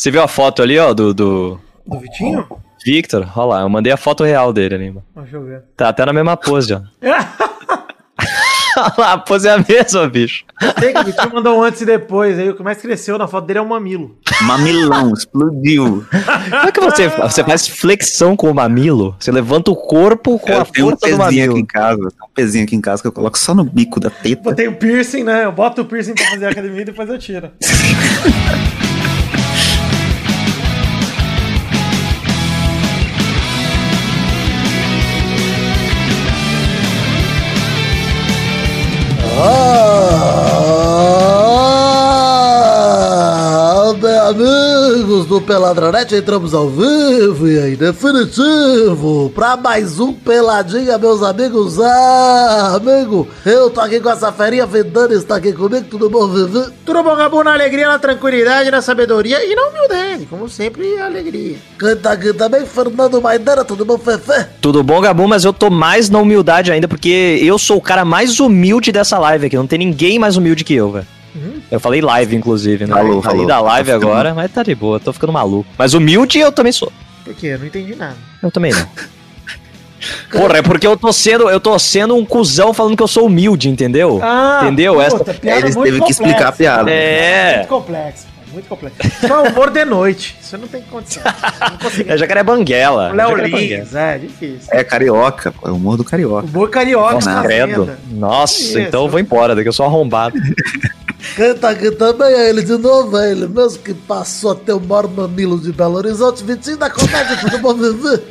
Você viu a foto ali, ó, do, do Do Vitinho? Victor? Olha lá, eu mandei a foto real dele ali, mano. Deixa eu ver. Tá até na mesma pose, ó. Olha lá, a pose é a mesma, bicho. Sei que o Vitinho mandou um antes e depois. Aí o que mais cresceu na foto dele é o mamilo. Mamilão, explodiu. Como é que você, você faz flexão com o mamilo? Você levanta o corpo com Eu a tenho um força do pezinho aqui mamilo. em casa. Tem um pezinho aqui em casa que eu coloco só no bico da teta. Botei o piercing, né? Eu boto o piercing pra fazer a academia e depois eu tiro. amigos do Peladronete, entramos ao vivo e em definitivo pra mais um Peladinha, meus amigos. Ah, amigo, eu tô aqui com essa ferinha, Vendana está aqui comigo, tudo bom, Vivi? Tudo bom, Gabu? Na alegria, na tranquilidade, na sabedoria e na humildade. Como sempre, alegria. Quem tá aqui também, Fernando Maidana, tudo bom, Fefe? Tudo bom, Gabu? Mas eu tô mais na humildade ainda, porque eu sou o cara mais humilde dessa live aqui. Não tem ninguém mais humilde que eu, velho. Eu falei live, inclusive, né? Falou, falei falou. da live Tá agora, mas tá de boa, tô ficando maluco. Mas humilde eu também sou. Por quê? Eu não entendi nada. Eu também não. Porra, é porque eu tô sendo, eu tô sendo um cuzão falando que eu sou humilde, entendeu? Ah, Entendeu? Essa- piada Eles teve que explicar a piada. É. Muito complexo, muito complexo. É humor de noite. Isso não tem condição. Não consegui. É jacaré banguela. O Léo Lins, é difícil. É carioca, pô, é o humor do carioca. O humor carioca Nossa, credo. Nossa, Isso. então eu vou embora, daqui eu sou arrombado. Quem tá aqui também é ele de novo, é ele mesmo que passou a ter o maior mamilo de Belo Horizonte, Vitinho da Comédia, tudo bom, Vivi?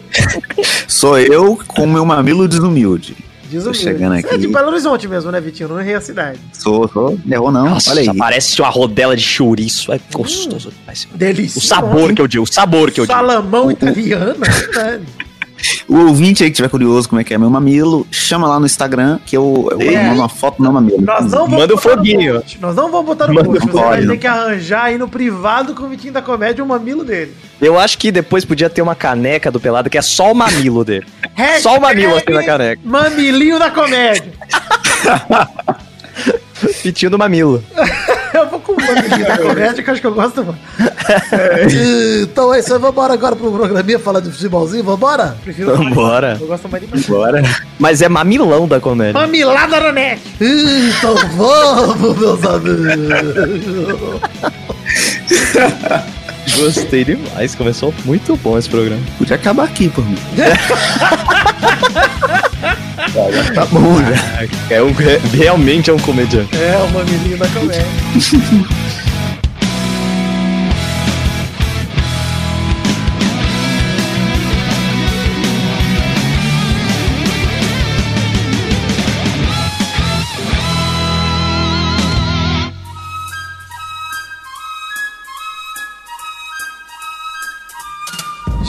Sou eu com meu mamilo desumilde. Diz Tô chegando Você é de aqui. Belo Horizonte mesmo, né, Vitinho? Não errei a cidade. Sou, sou. Não errou não, Nossa, olha aí. parece uma rodela de chouriço. É gostoso. demais. Delícia. O sabor que eu digo, o sabor que eu digo. Salamão italiano. O ouvinte aí que tiver curioso como é que é meu mamilo, chama lá no Instagram que eu, eu É. mando uma foto do meu mamilo. Nós não vamos Manda o no foguinho. Nós não vamos botar no Manda post. Você vai ter que arranjar aí no privado com o Vitinho da Comédia o mamilo dele. Eu acho que depois podia ter uma caneca do pelado que é só o mamilo dele. Só o mamilo assim na caneca. Mamilinho da comédia. Pitinho do mamilo. da comédia que eu acho que eu gosto, mano. Então é isso aí, vambora agora pro programinha falar de futebolzinho, vambora? Prefiro Vambora. Eu gosto mais de mamilo. Bora. Mas é mamilão da comédia. Mamilada na net. Então vamos, meus amigos! Gostei demais. Começou muito bom esse programa. Podia acabar aqui, por mim. tá bom já. É um, realmente é um comediante. É, o mamilinho da comédia.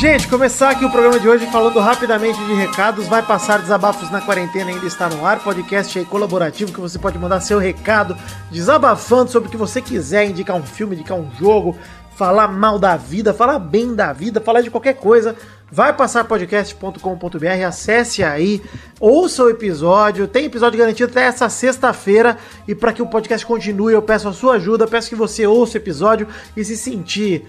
Gente, começar aqui o programa de hoje falando rapidamente de recados. Vai passar desabafos na quarentena, ainda está no ar. Podcast aí colaborativo que você pode mandar seu recado, desabafando sobre o que você quiser, indicar um filme, indicar um jogo, falar mal da vida, falar bem da vida, falar de qualquer coisa. Vai passar podcast.com.br, acesse aí, ouça o episódio. Tem episódio garantido até essa sexta-feira. E para que o podcast continue, eu peço a sua ajuda, peço que você ouça o episódio e se sentir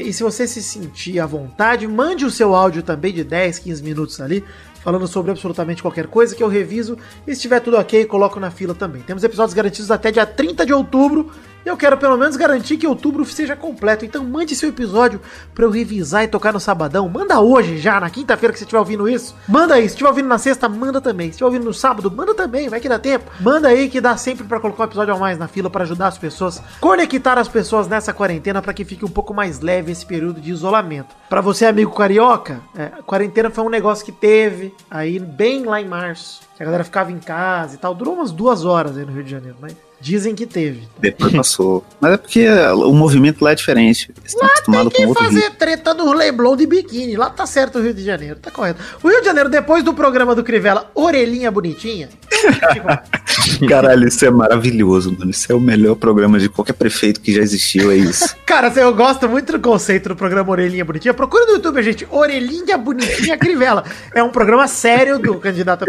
E se você se sentir à vontade, mande o seu áudio também de 10, 15 minutos ali, falando sobre absolutamente qualquer coisa que eu reviso. E se estiver tudo ok, coloco na fila também. Temos episódios garantidos até dia 30 de outubro. Eu quero pelo menos garantir que outubro seja completo. Então mande seu episódio para eu revisar e tocar no sabadão. Manda hoje já, na quinta-feira que você estiver ouvindo isso. Manda aí. Se estiver ouvindo na sexta, manda também. Se estiver ouvindo no sábado, manda também. Vai que dá tempo. Manda aí que dá sempre para colocar um episódio a mais na fila para ajudar as pessoas, conectar as pessoas nessa quarentena para que fique um pouco mais leve esse período de isolamento. Para você, amigo carioca, é, quarentena foi um negócio que teve aí bem lá em março. A galera ficava em casa e tal. Durou umas duas horas aí no Rio de Janeiro, mas dizem que teve. Depois passou. Mas é porque o movimento lá é diferente. Eles estão com Tem que fazer ritmo. treta no Leblon de biquíni. Lá tá certo o Rio de Janeiro, tá correto. O Rio de Janeiro, depois do programa do Crivella, Orelhinha Bonitinha. Caralho, isso é maravilhoso, mano. Isso é o melhor programa de qualquer prefeito que já existiu, é isso. Cara, assim, eu gosto muito do conceito do programa Orelhinha Bonitinha. Procura no YouTube, gente. Orelhinha Bonitinha Crivella. É um programa sério do candidato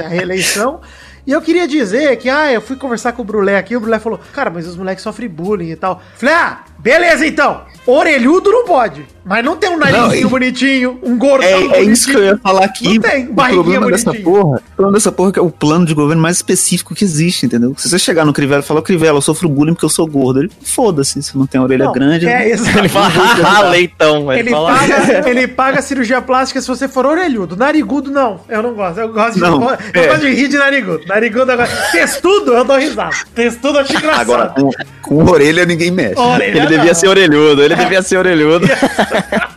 à reeleição. E eu queria dizer que, ah, eu fui conversar com o Brulé aqui, o Brulé falou, cara, mas os moleques sofrem bullying e tal. Falei, ah, Beleza, então. Orelhudo não pode. Mas não tem um narizinho Não, bonitinho, um gordão É, bonitinho. é isso que eu ia falar aqui. Não tem, o barriguinha problema dessa porra, o problema dessa porra é que é o plano de governo mais específico que existe, entendeu? Se você chegar no Crivella e falar, Crivella, eu sofro bullying porque eu sou gordo, ele foda-se, se não tem a orelha Não, grande. É, exato. Ele fala, haha, leitão. Ele, Ele fala, paga, ele paga cirurgia plástica se você for orelhudo. Narigudo, não. Eu não gosto. Eu gosto de, Não, eu é. gosto de rir de narigudo. Narigudo agora. Testudo, eu dou risada. Testudo eu acho engraçado. Agora, com, com orelha ninguém mexe. Orelha ele devia ser orelhudo, ele devia ser orelhudo.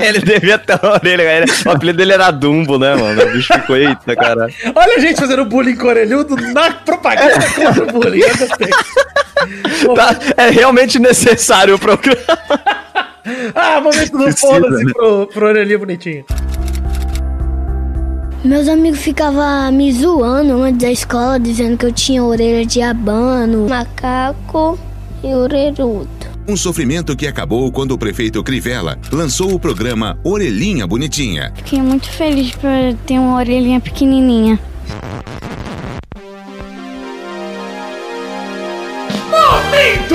ele devia ter uma orelha. ele- O apelido dele era Dumbo, né, mano? O bicho ficou, eita, cara. Olha a gente fazendo bullying com orelhudo na propaganda contra o bullying. Tá, é realmente necessário o programa. Ah, momento do foda-se né? pro, pro orelhinho bonitinho. Meus amigos ficavam me zoando antes da escola, dizendo que eu tinha orelha de abano, macaco e orelhudo. Um sofrimento que acabou quando o prefeito Crivella lançou o programa Orelhinha Bonitinha. Fiquei muito feliz por ter uma orelhinha pequenininha. Momento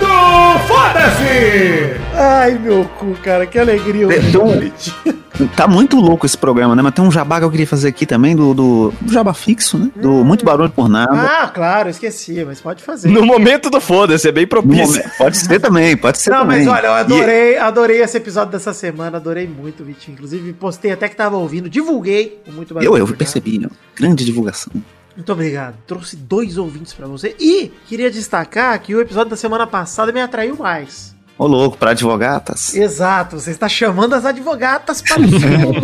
do foda-se! Ai, meu cu, cara, que alegria. bonitinho. Tá muito louco esse programa, né? Mas tem um jabá que eu queria fazer aqui também, do, do, do jabá fixo, né? Do Muito Barulho por Nada. Ah, claro, esqueci, mas pode fazer. No momento do foda-se, é bem propício. pode ser também, pode ser Não, também. mas olha, eu E- adorei, adorei esse episódio dessa semana, adorei muito, Vitinho. Inclusive, postei até que tava ouvindo, divulguei o muito Eu, eu por nada. percebi, né? Grande divulgação. Muito obrigado. Trouxe dois ouvintes pra você. E queria destacar que o episódio da semana passada me atraiu mais. Ô, louco, pra advogatas. Exato, você está chamando as advogatas para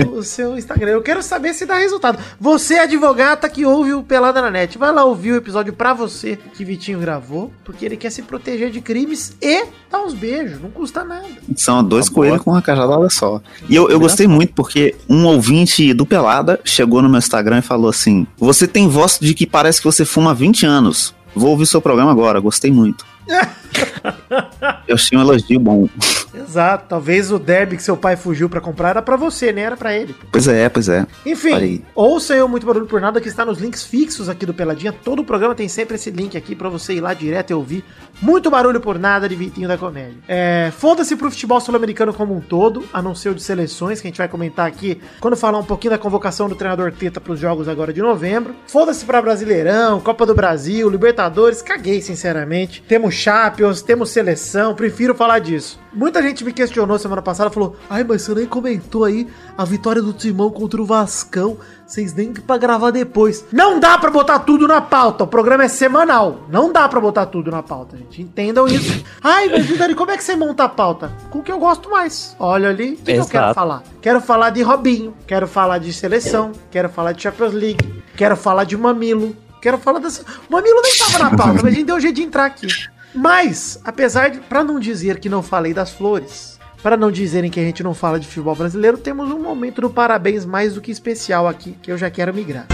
o seu, Instagram. Eu quero saber se dá resultado. Você, advogata que ouve o Pelada na Net, vai lá ouvir o episódio pra você que Vitinho gravou, porque ele quer se proteger de crimes e dar uns beijos, não custa nada. São dois Tá coelhos com uma cajadada só. E eu, eu gostei muito porque um ouvinte do Pelada chegou no meu Instagram e falou assim: Você tem voz de que parece que você fuma há 20 anos. Vou ouvir seu programa agora, gostei muito. eu achei um elogio bom. Exato, talvez o derby que seu pai fugiu pra comprar era pra você, nem era pra ele. Pois é, pois é. Enfim, aí. ouça eu Muito Barulho por Nada, que está nos links fixos aqui do Peladinha. Todo o programa tem sempre esse link aqui pra você ir lá direto e ouvir. Muito Barulho por Nada de Vitinho da Comédia. É, Foda-se pro futebol sul-americano como um todo, a não ser o de seleções, que a gente vai comentar aqui quando falar um pouquinho da convocação do treinador Teta pros jogos agora de novembro. Foda-se pra Brasileirão, Copa do Brasil, Libertadores, caguei sinceramente. Temos Champions, temos seleção, prefiro falar disso. Muita gente me questionou semana passada, falou: Ai, mas você nem comentou aí a vitória do Timão contra o Vascão. Vocês nem pra gravar depois. Não dá pra botar tudo na pauta. O programa é semanal. Não dá pra botar tudo na pauta, gente. Entendam isso. Ai, mas Vidani, como é que você monta a pauta? Com o que eu gosto mais. Olha ali, o que, que eu quero falar? Quero falar de Robinho, quero falar de seleção, quero falar de Champions League, quero falar de Mamilo, quero falar dessa. O Mamilo nem tava na pauta, mas a gente deu um jeito de entrar aqui. Mas, apesar de, pra não dizer que não falei das flores, para não dizerem que a gente não fala de futebol brasileiro, temos um momento do parabéns mais do que especial aqui, que eu já quero migrar.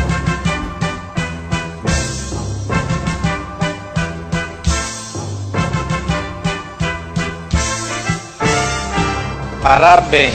Parabéns.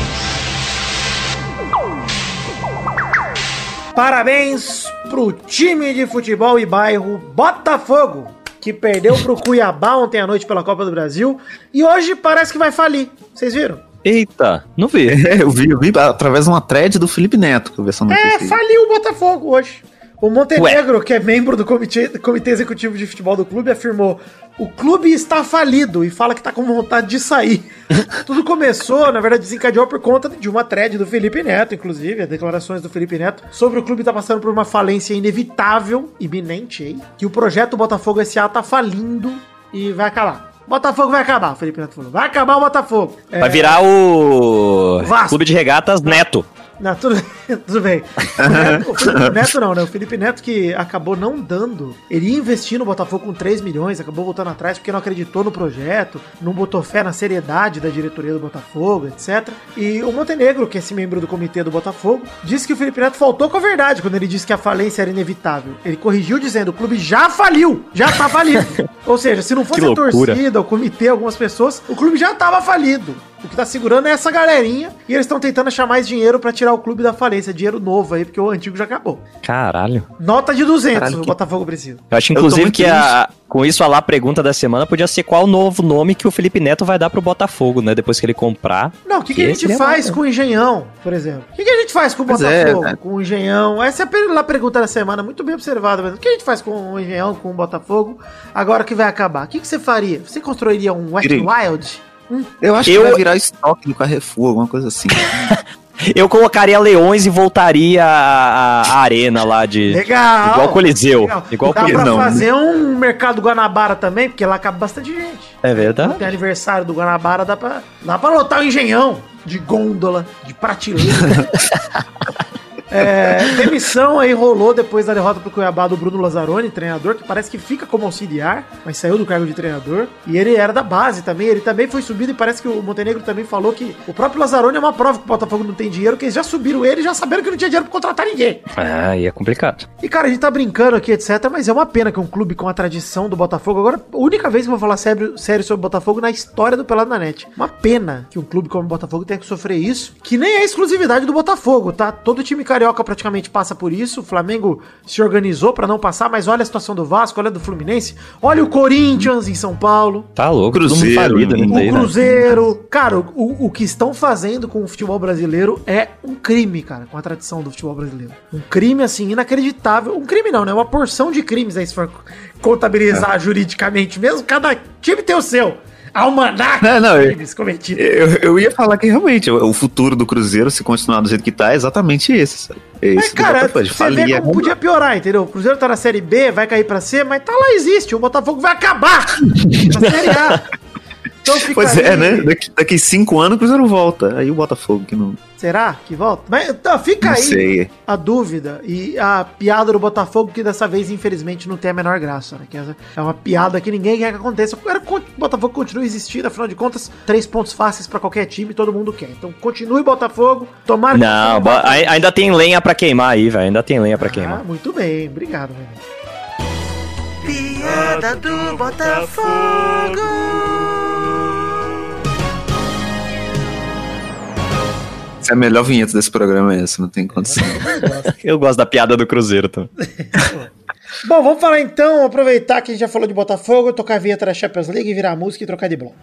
Parabéns pro time de futebol e bairro Botafogo, que perdeu pro Cuiabá ontem à noite pela Copa do Brasil e hoje parece que vai falir. Vocês viram? Eita, não vi. É, eu vi, eu vi através de uma thread do Felipe Neto que eu vi essa notícia. É, faliu o Botafogo hoje. O Montenegro, que é membro do comitê, comitê executivo de futebol do clube, afirmou: o clube está falido e fala que está com vontade de sair. Tudo começou, na verdade, desencadeou por conta de uma thread do Felipe Neto, inclusive, as declarações do Felipe Neto, sobre o clube estar passando por uma falência inevitável, iminente, hein? Que o projeto Botafogo SA tá falindo e vai acabar. Botafogo vai acabar, o Felipe Neto falou. Vai acabar o Botafogo. É, Vai virar o Vasco. Clube de Regatas Neto. Não, tudo, tudo bem. O Neto, o Felipe Neto não, né? O Felipe Neto que acabou não dando. Ele ia investir no Botafogo com 3 milhões, acabou voltando atrás porque não acreditou no projeto, não botou fé na seriedade da diretoria do Botafogo, etc. E o Montenegro, que é esse membro do comitê do Botafogo, disse que o Felipe Neto faltou com a verdade quando ele disse que a falência era inevitável. Ele corrigiu dizendo: o clube já faliu, já tá falido. Ou seja, se não fosse a torcida, o comitê, algumas pessoas, o clube já tava falido. O que tá segurando é essa galerinha e eles estão tentando achar mais dinheiro pra tirar o clube da falência. Dinheiro novo aí, porque o antigo já acabou. Caralho. Nota de 200 Caralho, o que- Botafogo precisa. Eu acho, Eu inclusive, muito que a, com isso a lá pergunta da semana podia ser qual o novo nome que o Felipe Neto vai dar pro Botafogo, né? Depois que ele comprar. Não, o que, que a Que gente seria faz bom. com o Engenhão, por exemplo? O que, que a gente faz com o Pois é, Botafogo, cara. com o Engenhão? Essa é a lá pergunta da semana, muito bem observada. Mas o que a gente faz com o Engenhão, com o Botafogo, agora que vai acabar? O que, que você faria? Você construiria um Direito. Wild? Eu acho Eu- que vai virar estoque do Carrefour, alguma coisa assim. Eu colocaria leões e voltaria a, a arena lá de. Legal! Igual Coliseu. Legal. Igual Dá Coliseu. pra não. fazer um mercado Guanabara também, porque lá cabe bastante gente. É verdade. Tem aniversário do Guanabara, dá pra, dá pra lotar o engenhão de gôndola, de prateleira. É, demissão aí rolou depois da derrota pro Cuiabá do Bruno Lazzaroni, treinador, que parece que fica como auxiliar, mas saiu do cargo de treinador. E ele era da base também, ele também foi subido e parece que o Montenegro também falou que o próprio Lazzaroni é uma prova que o Botafogo não tem dinheiro, que eles já subiram ele e já saberam que não tinha dinheiro pra contratar ninguém. Ah, aí é complicado. E cara, a gente tá brincando aqui, etc. Mas é uma pena que um clube com a tradição do Botafogo. Agora, a única vez que eu vou falar sério, sério sobre o Botafogo na história do Pelado na Net. Uma pena que um clube como o Botafogo tenha que sofrer isso. Que nem é exclusividade do Botafogo, tá? Todo time carioca praticamente passa por isso. O Flamengo se organizou pra não passar, mas olha a situação do Vasco, olha a do Fluminense. Olha o Corinthians em São Paulo. Tá louco, Cruzeiro, falido, né? O né? Cruzeiro. Cara, o, o que estão fazendo com o futebol brasileiro é um crime, cara, com a tradição do futebol brasileiro. Um crime, assim, inacreditável. Um crime não, né? Uma porção de crimes aí, se for contabilizar juridicamente mesmo. Cada time tem o seu. Almanac Não, não, crimes cometidos. Eu, eu ia falar que realmente o futuro do Cruzeiro, se continuar do jeito que tá, é exatamente esse, sabe? É Mas, esse do cara, você vê falir, como podia piorar, entendeu? O Cruzeiro tá na Série B, vai cair pra C, mas tá lá, existe. O Botafogo vai acabar na Série A. Então fica Pois é, aí- né? Daqui, daqui cinco anos o Cruzeiro volta. Aí o Botafogo que não, Será que volta? Mas então, fica não aí sei. a dúvida e a piada do Botafogo, que dessa vez, infelizmente, não tem a menor graça, né? Que é uma piada que ninguém quer que aconteça. Que o Botafogo continue existindo, afinal de contas, três pontos fáceis pra qualquer time, todo mundo quer. Então continue Botafogo, tomara que- Não, bo- ai- ainda tem lenha pra queimar aí, velho. Ainda tem lenha pra queimar. Ah, muito bem, obrigado, velho. Piada do Essa é a melhor vinheta desse programa, é essa, não tem condição. Eu gosto da piada do Cruzeiro também. Bom, vamos falar então, aproveitar que a gente já falou de Botafogo, tocar a vinheta da Champions League, virar a música e trocar de bloco.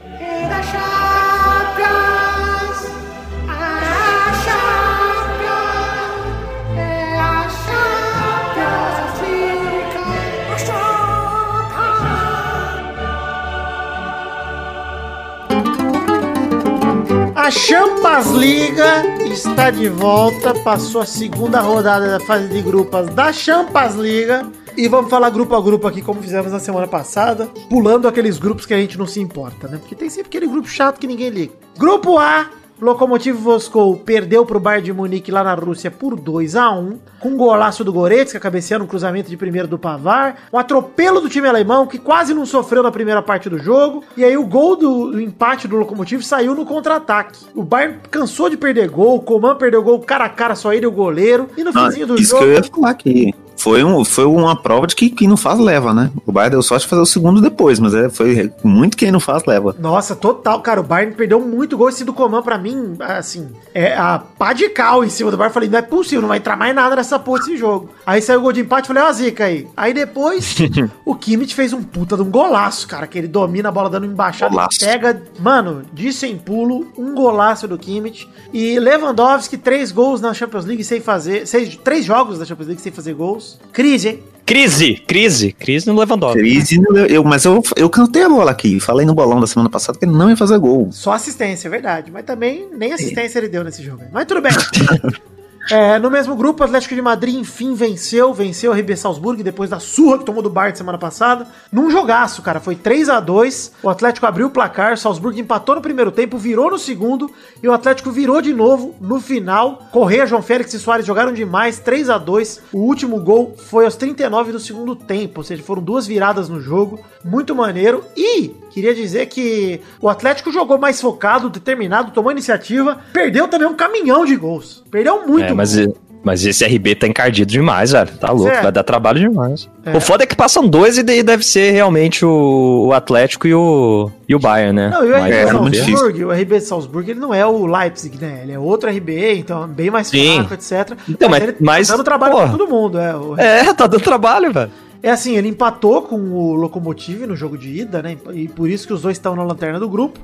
A Champas Liga está de volta, passou a segunda rodada da fase de grupos da Champas Liga. E vamos falar grupo a grupo aqui, como fizemos na semana passada, pulando aqueles grupos que a gente não se importa, né? Porque tem sempre aquele grupo chato que ninguém liga. Grupo A, Lokomotiv Moscou perdeu pro Bayern de Munique lá na Rússia por 2 a 1 com um golaço do Goretzka, cabeceando um cruzamento de primeiro do Pavar, um atropelo do time alemão que quase não sofreu na primeira parte do jogo, e aí o gol do, do empate do Lokomotiv saiu no contra-ataque. O Bayern cansou de perder gol, o Coman perdeu gol cara a cara, só ele e o goleiro, e no Não, finzinho do isso jogo... que eu ia falar aqui. Foi, um, foi uma prova de que quem não faz leva, né? O Bayern deu sorte de fazer o segundo depois, mas é, foi muito quem não faz leva. Nossa, total, cara, o Bayern perdeu muito gol. Esse do Coman, pra mim, assim, é a pá de cal em cima do Bayern. Falei, não é possível, não vai entrar mais nada nessa porra desse jogo. Aí saiu o gol de empate, falei, ó a zica aí. Aí depois, o Kimmich fez um puta de um golaço, cara, que ele domina a bola dando embaixada Golaço. pega, mano, de sem pulo, um golaço do Kimmich. E Lewandowski, três gols na Champions League sem fazer, seis, três jogos na Champions League sem fazer gols. Crise, hein? Crise, crise, crise no Lewandowski. Crise, eu, mas eu, eu cantei a bola aqui. Falei no bolão da semana passada que ele não ia fazer gol. Só assistência, é verdade. Mas também nem assistência ele deu nesse jogo. Mas tudo bem. É, no mesmo grupo, o Atlético de Madrid enfim venceu, venceu o RB Salzburg depois da surra que tomou do Bayern semana passada. Num jogaço, cara, foi 3 a 2 O Atlético abriu o placar, Salzburg empatou no primeiro tempo, virou no segundo e o Atlético virou de novo no final. Correia, João Félix e Soares jogaram demais, 3 a 2 O último gol foi aos 39 do segundo tempo, ou seja, foram duas viradas no jogo. Muito maneiro. E queria dizer que o Atlético jogou mais focado, determinado, tomou iniciativa, perdeu também um caminhão de gols. Perdeu muito É, mas. Mas esse RB tá encardido demais, velho. Tá louco, é. vai dar trabalho demais. É. O foda é que passam dois e daí deve ser realmente o, o Atlético e o, e o Bayern, né? Não, e o RB é, muito Salzburg, o RB Salzburg, ele não é o Leipzig, né? Ele é outro RB, então é bem mais Sim. fraco, etc. Então, mas- mas, tá dando trabalho porra. pra todo mundo, é. É, tá dando trabalho, velho. É assim, ele empatou com o Lokomotiv no jogo de ida, né? E por isso que os dois estão na lanterna do grupo.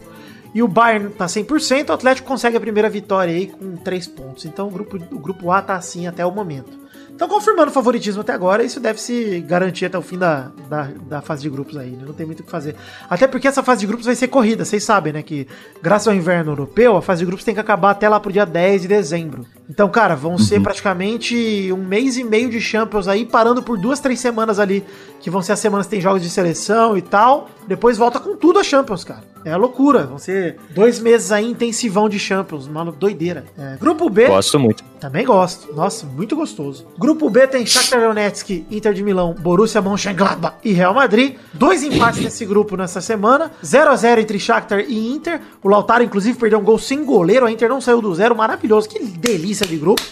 E o Bayern tá 100%, o Atlético consegue a primeira vitória aí com 3 pontos. Então o grupo, o grupo A tá assim até o momento. Então, confirmando o favoritismo até agora, isso deve se garantir até o fim da, da, da fase de grupos aí, né? Não tem muito o que fazer. Até porque essa fase de grupos vai ser corrida, vocês sabem, né? Que graças ao inverno europeu, a fase de grupos tem que acabar até lá pro dia 10 de dezembro. Então, cara, vão ser praticamente um mês e meio de Champions aí, parando por duas, três semanas ali, que vão ser as semanas que tem jogos de seleção e tal. Depois volta com tudo a Champions, cara. É a loucura. Vão ser dois meses aí intensivão de Champions, uma doideira. É, grupo B. Gosto muito. Também gosto. Nossa, muito gostoso. Grupo B tem Shakhtar Donetsk, Inter de Milão, Borussia Mönchengladbach e Real Madrid. Dois empates nesse grupo nessa semana. 0 a 0 entre Shakhtar e Inter. O Lautaro, inclusive, perdeu um gol sem goleiro. A Inter não saiu do zero. Maravilhoso. Que delícia de grupo.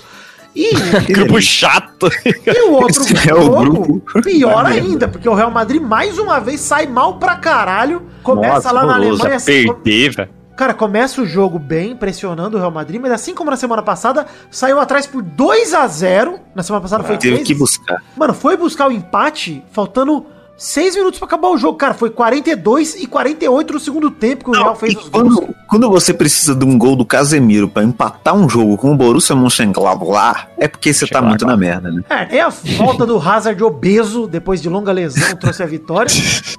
E, Grupo chato. e o outro é o grupo. pior ainda, porque o Real Madrid, mais uma vez, sai mal pra caralho. Começa lá na Alemanha. assim, perder, velho. Cara, começa o jogo bem, pressionando o Real Madrid, mas assim como na semana passada, saiu atrás por 2 a 0 Na semana passada foi Teve 3. que buscar. Mano, foi buscar o empate, faltando 6 minutos pra acabar o jogo. Cara, foi 42 e 48 no segundo tempo que o Real fez os gols. quando, quando você precisa de um gol do Casemiro pra empatar um jogo com o Borussia Mönchengladbach, é porque você tá muito na merda, né? É, é a volta do Hazard obeso, depois de longa lesão, trouxe a vitória.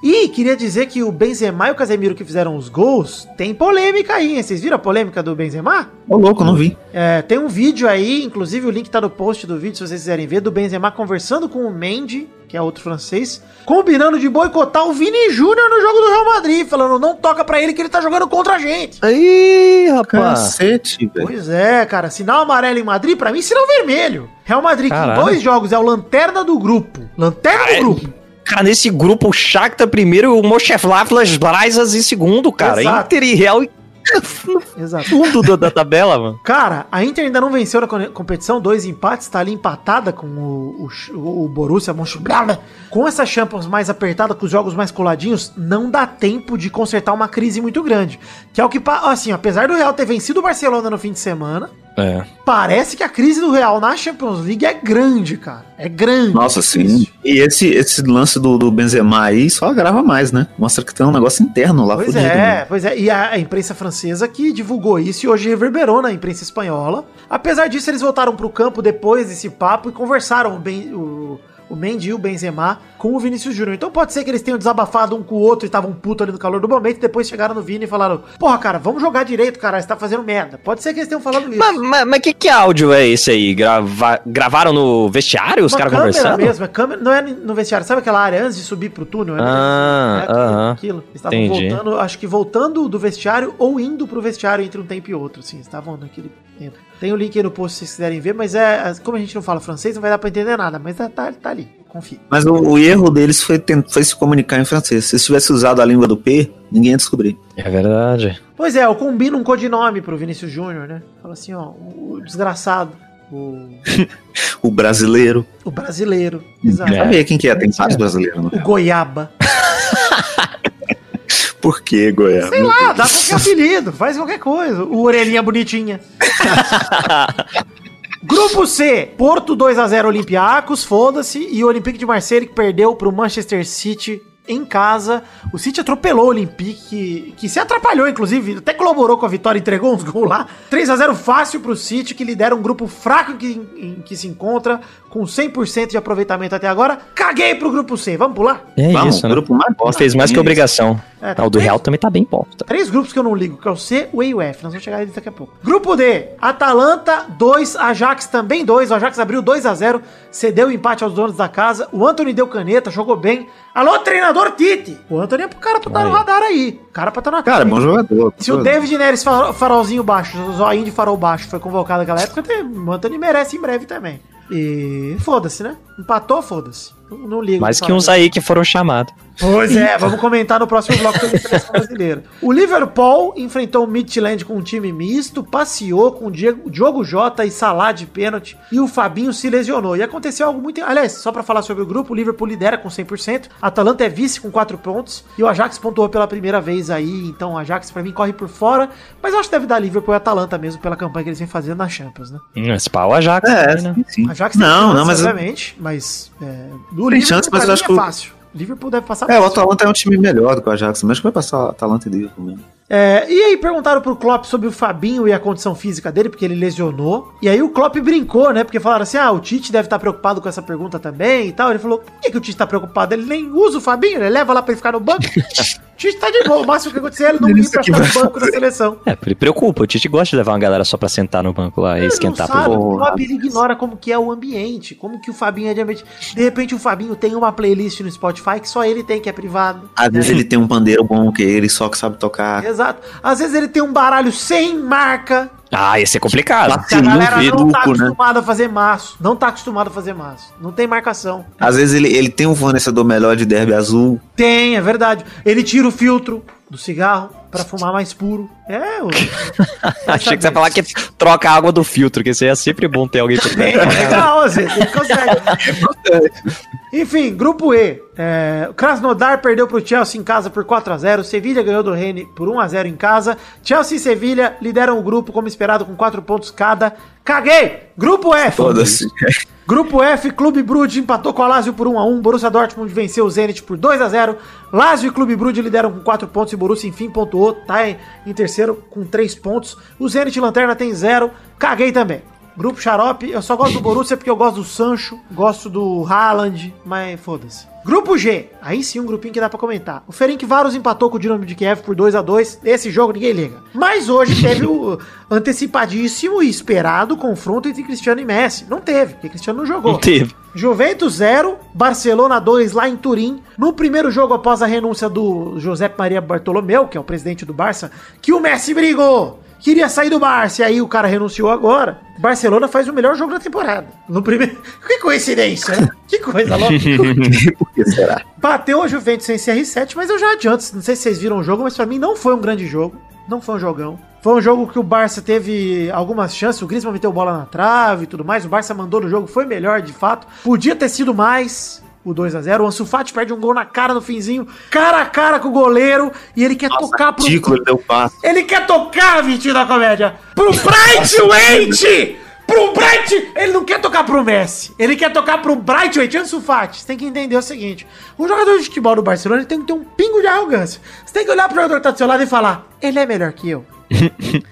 E queria dizer que o Benzema e o Casemiro que fizeram os gols, tem polêmica aí, hein? Vocês viram a polêmica do Benzema? Ô louco, não vi. É, tem um vídeo aí, inclusive o link tá no post do vídeo, se vocês quiserem ver, do Benzema conversando com o Mendy, que é outro francês, combinando de boicotar o Vini Júnior no jogo do Real Madrid, falando, não toca pra ele que ele tá jogando contra a gente. Aí, rapaz. Cacete, velho. Pois é, cara, sinal amarelo em Madrid, pra mim, sinal vermelho. Real Madrid, que em dois jogos é o lanterna do grupo. Lanterna do grupo. Cara, nesse grupo, o Shakhtar primeiro, o Mochevlavlas Brazas em segundo, cara. Exato. Inter e Real Exato. fundo do- da tabela, mano. Cara, a Inter ainda não venceu na co- competição, dois empates, tá ali empatada com o, o, o Borussia Mönchengladbach. Com essa Champions mais apertada, com os jogos mais coladinhos, não dá tempo de consertar uma crise muito grande. Que é o que, assim, apesar do Real ter vencido o Barcelona no fim de semana, É. parece que a crise do Real na Champions League é grande, cara. É grande. Nossa, sim. E esse, esse lance do, do Benzema aí só agrava mais, né? Mostra que tem um negócio interno lá Pois fudido, é, né? pois é. E a, a imprensa francesa que divulgou isso e hoje reverberou na imprensa espanhola. Apesar disso, eles voltaram pro campo depois desse papo e conversaram bem o, o Mendy e o Benzema com o Vinícius Júnior. Então pode ser que eles tenham desabafado um com o outro e estavam puto ali no calor do momento e depois chegaram no Vini e falaram: Porra, cara, vamos jogar direito, cara, você tá fazendo merda. Pode ser que eles tenham falado isso. Mas, mas, mas que, que áudio é esse aí? Grava- gravaram no vestiário os caras conversando? mesmo, é câmera, não é no vestiário, sabe aquela área antes de subir pro túnel? É Ah, né, aham. aquilo. Eles estavam voltando, acho que voltando do vestiário ou indo pro vestiário entre um tempo e outro, assim, estavam naquele tempo. Tem o link aí no post se vocês quiserem ver, mas é, como a gente não fala francês, não vai dar pra entender nada, mas tá, tá, tá ali, confia. Mas o, o erro deles foi, foi se comunicar em francês. Se eles tivessem usado a língua do P, ninguém ia descobrir. É verdade. Pois é, eu combino um codinome pro Vinícius Júnior, né? Fala assim, ó, o desgraçado, o, O brasileiro. o brasileiro, exato. É. Sabe quem que é? Tem vários brasileiros, né? O goiaba. Por que, Goiás? Sei lá, dá qualquer apelido, faz qualquer coisa. O orelhinha bonitinha. Grupo C, Porto 2x0 Olympiacos, foda-se, e o Olympique de Marseille que perdeu pro Manchester City em casa. O City atropelou o Olympique, que, que se atrapalhou, inclusive, até colaborou com a vitória, entregou uns gols lá. 3x0 fácil pro City, que lidera um grupo fraco que, em que se encontra, com 100% de aproveitamento até agora. Caguei pro grupo C, vamos pular? É Vamos, isso, né? grupo mais bosta. Fez mais que obrigação. É, Ah, o do Real também tá bem bosta. Três grupos que eu não ligo, que é o C, o E e o F. Nós vamos chegar eles daqui a pouco. Grupo D, Atalanta 2, Ajax também 2. O Ajax abriu 2 a 0 cedeu o empate aos donos da casa. O Anthony deu caneta, jogou bem. Alô, treinador Tite! O Anthony é pro cara pra estar no Aí. radar aí. O cara pra estar na Cara, bom jogador. Se o David Neres, farol- farolzinho baixo, o zoinho de farol baixo, foi convocado naquela época, o Anthony merece em breve também. E foda-se, né? Empatou, foda-se. Não, não ligo. Mais que uns aí que foram chamados. Pois é, vamos comentar no próximo bloco sobre a seleção brasileira. O Liverpool enfrentou o Midtjylland com um time misto, passeou com o Diego, Diogo Jota e Salah de pênalti e o Fabinho se lesionou. E aconteceu algo muito... Aliás, só pra falar sobre o grupo, o Liverpool lidera com 100%, a Atalanta é vice com 4 pontos e o Ajax pontuou pela primeira vez aí, então o Ajax pra mim corre por fora, mas eu acho que deve dar Liverpool e Atalanta mesmo pela campanha que eles vêm fazendo na Champions, né? Hum, Esse pau Ajax É, também, né? sim, sim. Ajax Não, chance, não, mas. obviamente, mas é, do Tem chance, mas eu acho é que fácil. Liverpool deve passar É, o. Atalanta é um time melhor do que o Ajax, mas que vai passar o Atalanta e Liverpool mesmo. É, e aí perguntaram pro Klopp sobre o Fabinho e a condição física dele, porque ele lesionou. E aí o Klopp brincou, né? Porque falaram assim: ah, o Tite deve estar preocupado com essa pergunta também e tal. Ele falou: por que, que o Tite tá preocupado? Ele nem usa o Fabinho, ele leva lá pra ele ficar no banco. o Tite tá de boa, o máximo que acontecer é ele não ir pra ficar no banco da seleção. É, ele preocupa. O Tite gosta de levar uma galera só pra sentar no banco lá e Ele esquentar não sabe, pro o. Klopp ele ignora como que é o ambiente, como que o Fabinho é de ambiente. De repente o Fabinho tem uma playlist no Spotify que só ele tem, que é privado. Às vezes ele tem um pandeiro bom que ele só que sabe tocar. Exato. Às vezes ele tem um baralho sem marca, Ah, esse é complicado. a galera não tá né? acostumada a fazer maço. Não tá acostumado a fazer maço. Não tem marcação. Às vezes ele, ele tem um fornecedor melhor de derby azul. Tem, é verdade. Ele tira o filtro do cigarro pra fumar mais puro. É, o... Achei que você ia falar que troca a água do filtro, que isso aí é sempre bom ter alguém por É perto. legal, às vezes, ele consegue. Enfim, grupo E. É, o Krasnodar perdeu pro Chelsea em casa por 4x0. Sevilha ganhou do Rennes por 1x0 em casa. Chelsea e Sevilha lideram o grupo como esperado com 4 pontos cada. Caguei! Grupo F. Foda-se. Grupo F, Clube Brugge empatou com a Lazio por 1x1. Borussia Dortmund venceu o Zenit por 2x0. Lazio e Clube Brugge lideram com 4 pontos e Borussia enfim pontuou. Tá em, em terceiro com 3 pontos. O Zenit Lanterna tem 0. Caguei também. Grupo Xarope, eu só gosto do Borussia porque eu gosto do Sancho, gosto do Haaland, mas foda-se. Grupo G, aí sim um grupinho que dá pra comentar. O Ferencváros empatou com o Dinamo de Kiev por 2 a 2 Esse jogo ninguém liga. Mas hoje teve o antecipadíssimo e esperado confronto entre Cristiano e Messi. Não teve, porque Cristiano não jogou. Não teve. Juventus 0, Barcelona 2 lá em Turim. No primeiro jogo, após a renúncia do José Maria Bartolomeu, que é o presidente do Barça, que o Messi brigou. Queria sair do Barça, e aí o cara renunciou agora. Barcelona faz o melhor jogo da temporada. No primeiro. Que coincidência, né? Que coisa louca. Por que será? Bateu a Juventus sem CR7, mas eu já adianto. Não sei se vocês viram o jogo, mas pra mim não foi um grande jogo. Não foi um jogão. Foi um jogo que o Barça teve algumas chances. O Griezmann meteu bola na trave e tudo mais. O Barça mandou no jogo, foi melhor de fato. Podia ter sido mais. O 2 a 0 O Ansu Fati perde um gol na cara no finzinho, cara a cara com o goleiro, e ele quer tocar pro. Ridículo, ele deu passo. Ele quer tocar, Vitinho da Comédia, pro Bright Waite! Pro Bright! Ele não quer tocar pro Messi. Ele quer tocar pro Bright Waite. Ansu Fati, você tem que entender o seguinte. Um jogador de futebol do Barcelona tem que ter um pingo de arrogância. Você tem que olhar pro jogador que tá do seu lado e falar, ele é melhor que eu.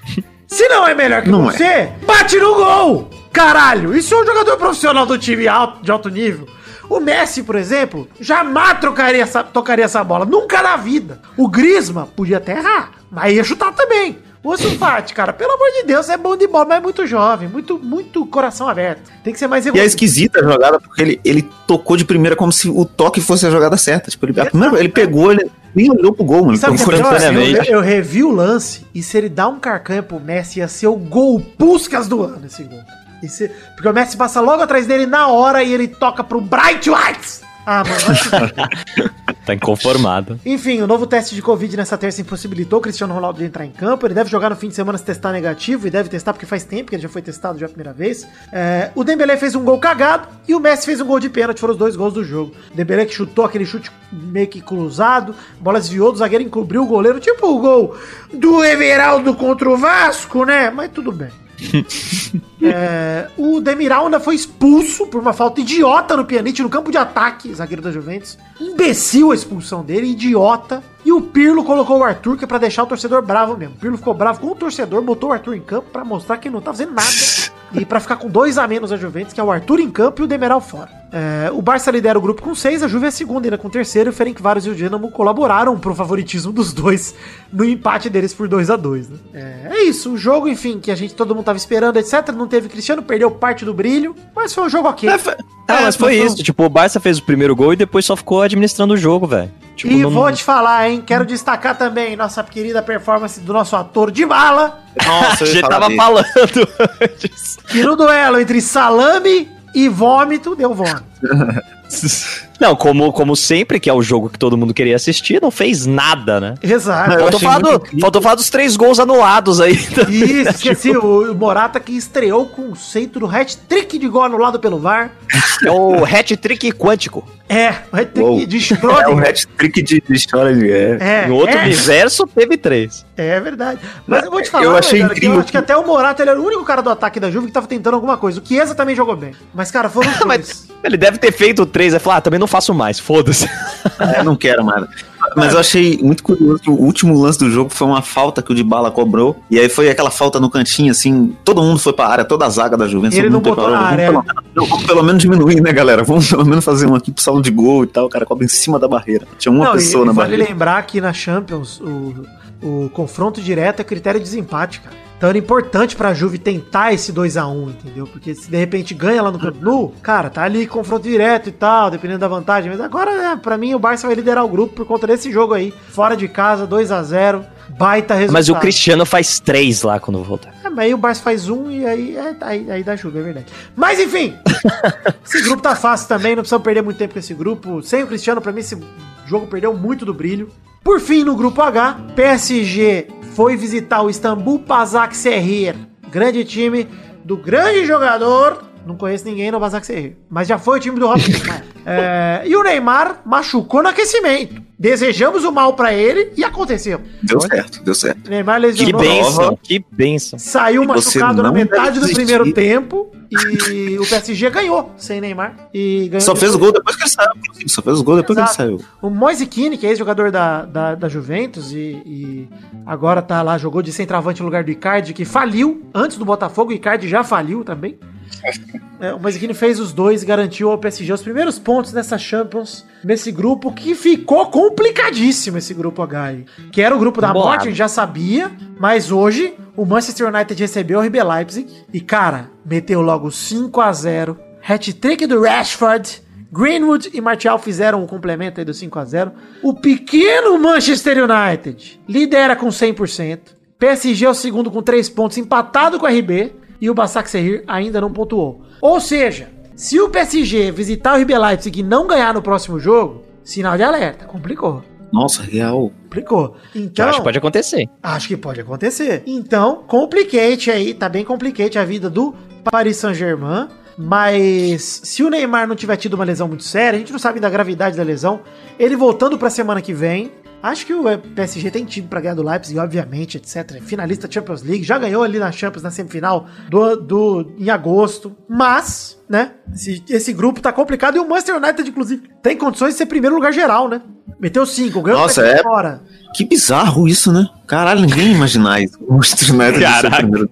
Se não é melhor que Não você, bate no gol! Caralho, isso é um jogador profissional do time alto, de alto nível. O Messi, por exemplo, jamais trocaria essa, tocaria essa bola. Nunca na vida. O Griezmann podia até errar, mas ia chutar também. O Ansu Fati, cara, pelo amor de Deus, é bom de bola, mas é muito jovem, muito, muito coração aberto. Tem que ser mais E é esquisita a jogada, porque ele, ele tocou de primeira como se o toque fosse a jogada certa. Tipo, ele, primeira, ele pegou, ele nem olhou pro gol, mano. Sabe que é. Eu, eu revi o lance e se ele dá um carcanha pro Messi, ia ser o gol puscas do ano esse gol. Esse- porque o Messi passa logo atrás dele na hora e ele toca pro Bright Whites. Ah, mano. Tá inconformado. Enfim, o novo teste de Covid nessa terça impossibilitou o Cristiano Ronaldo de entrar em campo. Ele deve jogar no fim de semana se testar negativo e deve testar porque faz tempo que ele já foi testado já a primeira vez. É, o Dembélé fez um gol cagado e o Messi fez um gol de pênalti. Foram os dois gols do jogo. O Dembélé que chutou aquele chute meio que cruzado, a bola desviou do zagueiro, encobriu o goleiro, tipo o gol do Everaldo contra o Vasco, né? Mas tudo bem. É, o Demiral ainda foi expulso por uma falta idiota no Pjanic no campo de ataque, zagueiro da Juventus. Imbecil a expulsão dele, idiota. E o Pirlo colocou o Arthur, que é pra deixar o torcedor bravo mesmo. O Pirlo ficou bravo com o torcedor, botou o Arthur em campo pra mostrar que ele não tá fazendo nada. e pra ficar com dois a menos a Juventus, que é o Arthur em campo e o Demiral fora. É, o Barça lidera o grupo com seis, a Juve é a segunda, ainda com terceiro. E o Ferencváros e o Dinamo colaboraram pro favoritismo dos dois no empate deles por 2 a 2 né? é, é isso, o jogo, enfim, que a gente todo mundo tava esperando, etc. Não teve Cristiano, perdeu parte do brilho, mas foi um jogo ok. É, foi- Ah, mas foi isso. Tipo, o Barça fez o primeiro gol e depois só ficou administrando o jogo, velho. Tipo, e não- vou te falar, hein? Quero destacar também nossa querida performance do nosso ator de bala. Nossa, a eu falar tava dele. falando antes. Que no duelo entre salame e vômito, deu vômito. Não, como, como sempre, que é o jogo que todo mundo queria assistir, não fez nada, né? Exato. Eu Faltou achei falar, do, faltou falar dos três gols anulados aí. Isso, esqueci, o Morata que estreou com o centro do hat-trick de gol anulado pelo VAR. É o hat-trick quântico. É, o hat-trick de É um Schrödinger. hat-trick de, de história de é. É, em outro é, universo, teve três. é verdade. Mas eu vou te Eu falar, achei velho, que incrível eu acho que que- até o Morata ele era o único cara do ataque da Juve que tava tentando alguma coisa. O Chiesa também jogou bem. Mas, cara, foram. Mas ele deve ter feito três. Aí falou, ah, também não faço mais, foda-se. Eu não quero mais. Mas eu achei muito curioso que o último lance do jogo foi uma falta que o de bala cobrou. E aí foi aquela falta no cantinho, assim. Todo mundo foi pra área, toda a zaga da Juventus. Ele não botou na área. Vamos pelo, menos, vamos pelo menos diminuir, né, galera? Vamos pelo menos fazer um aqui pro saldo de gol e tal. O cara cobra em cima da barreira. Tinha uma Não, pessoa e na vale barreira. lembrar que na Champions o, o confronto direto é critério de desempate, cara. Então era importante pra Juve tentar esse 2 a 1 entendeu? Porque se de repente ganha lá no Camp Nou, cara, tá ali confronto direto e tal, dependendo da vantagem. Mas agora, é, pra mim, o Barça vai liderar o grupo por conta desse jogo aí. Fora de casa, 2 a 0 baita resultado. Mas o Cristiano faz três lá quando voltar. É, mas aí o Barça faz um e aí, é, aí, aí dá Juve, é verdade. Mas enfim, esse grupo tá fácil também, não precisamos perder muito tempo com esse grupo. Sem o Cristiano, pra mim, esse jogo perdeu muito do brilho. Por fim, no grupo H, PSG foi visitar o Istambul Basaksehir, grande time do grande jogador. Não conheço ninguém no Basaksehir, mas já foi o time do Robinho. É, e o Neymar machucou no aquecimento. Desejamos o mal pra ele e aconteceu. Deu certo, deu certo. Neymar Que lesionou. benção, que benção. Saiu E machucado na metade do primeiro tempo e o PSG ganhou sem Neymar. E ganhou Só fez o gol depois que ele saiu. Só fez o gol depois Exato. que ele saiu. O Moise Keane, que é ex-jogador da, da, da Juventus e, e agora tá lá, jogou de centroavante no lugar do Icardi, que faliu antes do Botafogo. O Icardi já faliu também. É, o Keane fez os dois e garantiu ao PSG os primeiros pontos nessa Champions, nesse grupo que ficou complicadíssimo, esse grupo H aí. Que era o grupo da Bolado. morte, a gente já sabia, mas hoje o Manchester United recebeu o RB Leipzig e, cara, meteu logo 5 a 0 Hat-trick do Rashford. Greenwood e Martial fizeram um complemento aí do 5 a 0 O pequeno Manchester United lidera com 100%. PSG é o segundo com 3 pontos, empatado com o RB. E o Basaksehir ainda não pontuou. Ou seja, se o PSG visitar o RB Leipzig e não ganhar no próximo jogo, sinal de alerta. Complicou. Nossa, real. Complicou. Então, Eu acho que pode acontecer. Acho que pode acontecer. Então, complicate aí, tá bem complicate a vida do Paris Saint-Germain. Mas se o Neymar não tiver tido uma lesão muito séria, a gente não sabe da gravidade da lesão. Ele voltando pra semana que vem, acho que o PSG tem time pra ganhar do Leipzig, obviamente, etc. Finalista da Champions League, já ganhou ali na Champions na semifinal do, do em agosto. Mas, né, esse, esse grupo tá complicado e o Manchester United, inclusive, tem condições de ser primeiro lugar geral, né? Meteu cinco, ganhou Nossa, é. fora. Que bizarro isso, né? Caralho, ninguém ia imaginar isso. O Manchester United primeiro.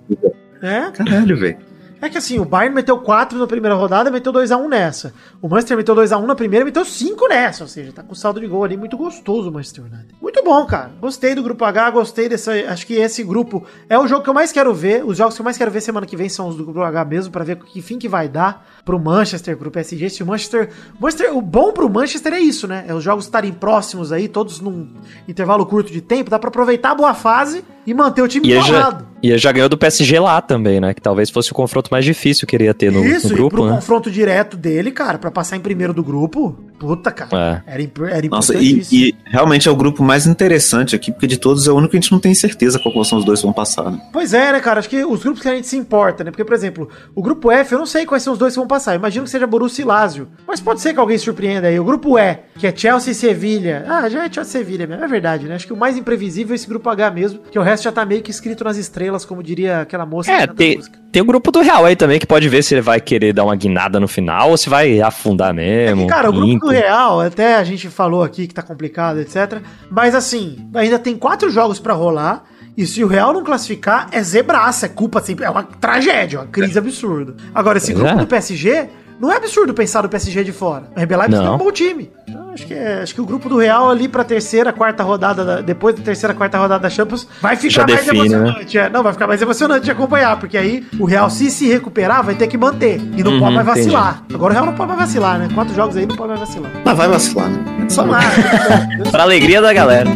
É, Caralho, velho. É que assim, o Bayern meteu 4 na primeira rodada e meteu 2x1 nessa. O Manchester meteu 2x1 na primeira e meteu 5 nessa. Ou seja, tá com saldo de gol ali muito gostoso o Manchester United. Muito bom, cara. Gostei do grupo H, gostei dessa. Acho que esse grupo é o jogo que eu mais quero ver. Os jogos que eu mais quero ver semana que vem são os do grupo H mesmo, pra ver que fim que vai dar pro Manchester, pro PSG. Se o Manchester. O, Manchester, o bom pro Manchester é isso, né? É os jogos estarem próximos aí, todos num intervalo curto de tempo. Dá pra aproveitar a boa fase e manter o time E. e ele já ganhou do PSG lá também, né? Que talvez fosse o confronto mais difícil que ele ia ter no, Isso, no grupo, pro né? confronto direto dele, cara, pra passar em primeiro do grupo, puta, cara. É. Era, imp- era Nossa, e, e realmente é o grupo mais interessante aqui, porque de todos é o único que a gente não tem certeza qual são os dois que vão passar, né? Pois é, né, cara? Acho que os grupos que a gente se importa, né? Porque, por exemplo, o grupo F, eu não sei quais são os dois que vão passar. Eu imagino que seja Borussia e Lazio. Mas pode ser que alguém surpreenda aí. O grupo E, que é Chelsea e Sevilha. Ah, já é Chelsea e Sevilha mesmo. É verdade, né? Acho que o mais imprevisível é esse grupo H mesmo, que o resto já tá meio que escrito nas estrelas, como diria aquela moça É, tem, música. Tem o grupo do Real aí também, que pode ver se ele vai querer dar uma guinada no final ou se vai afundar mesmo. Cara, o grupo do Real, até a gente falou aqui que tá complicado, etc. Mas assim, ainda tem quatro jogos pra rolar. E se o Real não classificar, é zebraça, é culpa sempre. É uma tragédia, uma crise absurda. Agora, esse grupo é. do PSG, não é absurdo pensar do PSG de fora. O RB Leipzig é um bom time. Então, acho que, é- acho que o grupo do Real ali pra terceira, quarta rodada, da- depois da terceira, quarta rodada da Champions, vai ficar Já mais define, né? emocionante. é. não, vai ficar mais emocionante de acompanhar, porque aí o Real, se se recuperar, vai ter que manter. E não Uhum, pode mais vacilar. Agora o Real não pode mais vacilar, né? Quatro jogos aí não pode mais vacilar. Mas vai vacilar, né? Só lá. Pra alegria da galera.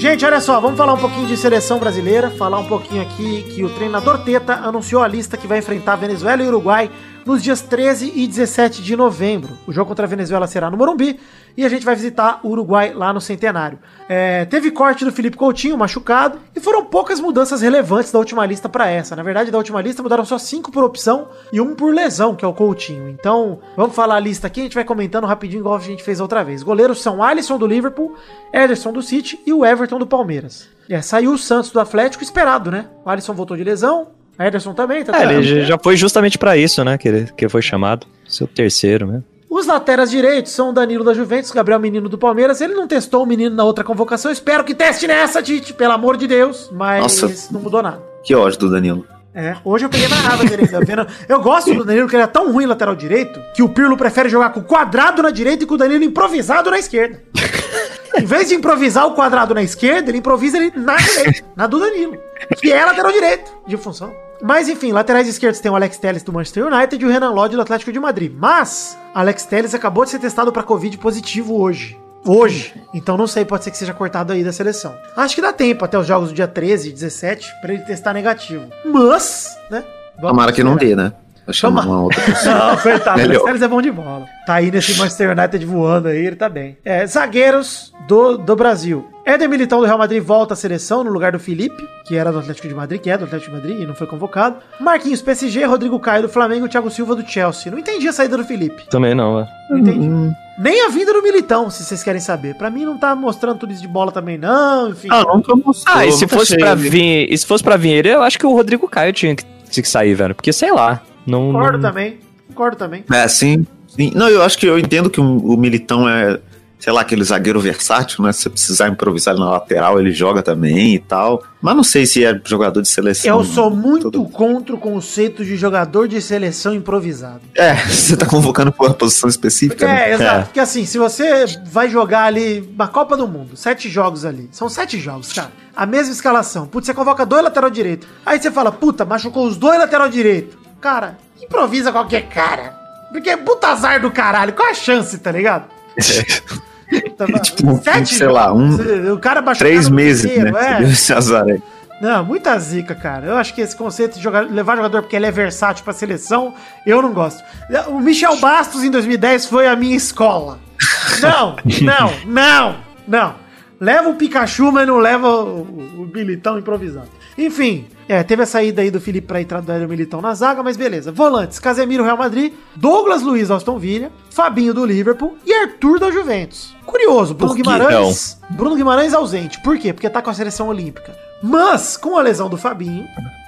Gente, olha só, vamos falar um pouquinho de seleção brasileira, falar um pouquinho aqui que o treinador Teta anunciou a lista que vai enfrentar Venezuela e Uruguai nos dias 13 e 17 de novembro. O jogo contra a Venezuela será no Morumbi e a gente vai visitar o Uruguai lá no Centenário. É, teve corte do Felipe Coutinho, machucado, e foram poucas mudanças relevantes da última lista para essa. Na verdade, da última lista mudaram só cinco por opção e um por lesão, que é o Coutinho. Então, vamos falar a lista aqui, a gente vai comentando rapidinho igual a gente fez outra vez. Goleiros são Alisson do Liverpool, Ederson do City e o Everton do Palmeiras. É, saiu o Santos do Atlético esperado, né? O Alisson voltou de lesão, Ederson também, tá é, ele já foi justamente para isso, né? Que ele, que foi chamado. Seu terceiro, né? Os laterais direitos são o Danilo da Juventus, Gabriel Menino do Palmeiras. Ele não testou o menino na outra convocação. Espero que teste nessa, Tite, pelo amor de Deus. Mas Nossa, não mudou nada. Que ódio do Danilo. É, hoje eu peguei na raba dele. Tá vendo? Eu gosto do Danilo, porque ele é tão ruim lateral direito, que o Pirlo prefere jogar com o quadrado na direita e com o Danilo improvisado na esquerda. em vez de improvisar o quadrado na esquerda, ele improvisa ele na direita, na do Danilo. Que é lateral direito, de função. Mas enfim, laterais esquerdos tem o Alex Telles do Manchester United e o Renan Lodge do Atlético de Madrid. Mas Alex Telles acabou de ser testado para Covid positivo hoje. Hoje. Então não sei, pode ser que seja cortado aí da seleção. Acho que dá tempo até os jogos do dia 13 e 17 para ele testar negativo. Mas, né? Tomara que não dê, né? Chama uma outra pessoa. Não, coitado, o Telles é bom de bola. Tá aí nesse Manchester United voando aí, ele tá bem. É, zagueiros do, do Brasil. Éder Militão do Real Madrid volta à seleção no lugar do Felipe, que era do Atlético de Madrid, que é do Atlético de Madrid e não foi convocado. Marquinhos PSG, Rodrigo Caio do Flamengo e Thiago Silva do Chelsea. Não entendi a saída do Felipe. Também não, é. Não entendi. Hum. Nem a vinda do Militão, se vocês querem saber. Pra mim não tá mostrando tudo isso de bola também, não, enfim. Ah, nunca mostrou. Ah, e se fosse para vir, e se fosse para vir ele, eu acho que o Rodrigo Caio tinha que, tinha que sair, velho. Porque sei lá. Não, Concordo não... também. Concordo também. É, sim, sim. Não, eu acho que eu entendo que o, o Militão é sei lá, aquele zagueiro versátil, né? Se você precisar improvisar na lateral, ele joga também e tal. Mas não sei se é jogador de seleção. Eu sou muito todo... contra o conceito de jogador de seleção improvisado. É, você tá convocando por uma posição específica. É, né? exato. É. Porque assim, se você vai jogar ali uma Copa do Mundo, sete jogos ali, são sete jogos, cara. A mesma escalação. Putz, você convoca dois lateral direito. Aí você fala, puta, machucou os dois lateral direito. Cara, improvisa qualquer cara. Porque é puta azar do caralho. Qual a chance, tá ligado? tipo, Sete sei lá, um. O cara baixou Três meses, inteiro, né? É. Esse azar aí. Não, muita zica, cara. Eu acho que esse conceito de jogar, levar jogador porque ele é versátil pra seleção, eu não gosto. O Michel Bastos em 2010 foi a minha escola. Não, não, não, não. Leva o Pikachu, mas não leva o, o, o Bilitão improvisado. Enfim, é, teve a saída aí do Felipe pra entrar do Hélio Militão na zaga, mas beleza. Volantes, Casemiro, Real Madrid, Douglas Luiz, Aston Villa, Fabinho do Liverpool e Arthur da Juventus. Curioso, Bruno Guimarães, não? Bruno Guimarães ausente. Por quê? Porque tá com a seleção olímpica. Mas, com a lesão do Fabinho,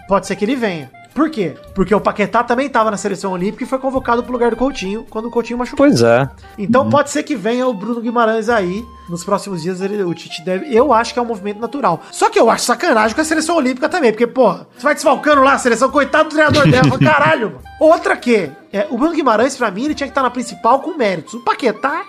pode ser que ele venha. Por quê? Porque o Paquetá também estava na seleção olímpica e foi convocado pro lugar do Coutinho quando o Coutinho machucou. Pois é. Então uhum. pode ser que venha o Bruno Guimarães aí. Nos próximos dias ele, o Tite deve. Eu acho que é um movimento natural. Só que eu acho sacanagem com a seleção olímpica também. Porque, pô, você vai desfalcando lá a seleção, coitado do treinador dela. Caralho, mano. Outra que, é, o Bruno Guimarães, pra mim, ele tinha que estar na principal com méritos. O Paquetá.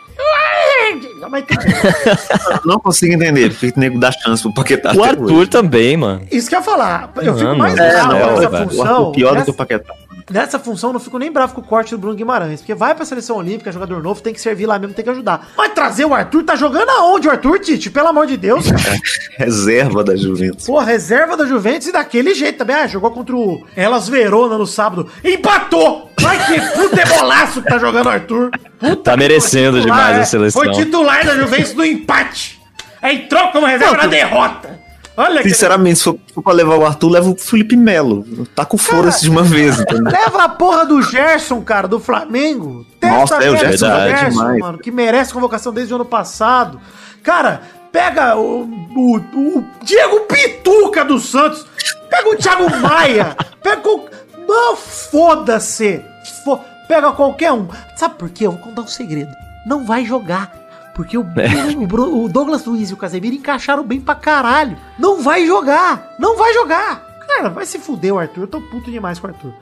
não consigo entender. Que o nego dá chance pro Paquetá? O Arthur hoje. também, mano. Isso que eu ia falar. Eu fico mais é, bravo com essa função. O pior do que o Paquetá. Nessa função, eu não fico nem bravo com o corte do Bruno Guimarães. Porque vai pra seleção olímpica, jogador novo, tem que servir lá mesmo, tem que ajudar. Mas trazer o Arthur, tá jogando aonde o Arthur, Tite? Pelo amor de Deus. reserva da Juventus. Pô, reserva da Juventus e daquele jeito também. Ah, jogou contra o Elas Verona no sábado. Empatou! Vai que futebolaço que tá jogando o Arthur. Puta tá merecendo titular, demais é. a seleção. Foi titular da Juventus no empate. Entrou como reserva na derrota. Olha Sinceramente, que... se for, pra levar o Arthur, leva o Felipe Melo. Tá com foda-se de uma vez. Leva a porra do Gerson, cara, do Flamengo. Testa Nossa, é, o Gerson, Gerson mano, que merece convocação desde o ano passado. Cara, pega o, o, o Diego Pituca do Santos. Pega o Thiago Maia. Pega o... Não, foda-se. Pega qualquer um. Sabe por quê? Eu vou contar um segredo. Não vai jogar. Porque o, é. o, o, Douglas Luiz e o Casemiro encaixaram bem pra caralho. Não vai jogar! Não vai jogar! Cara, vai se fuder o Arthur. Eu tô puto demais com o Arthur.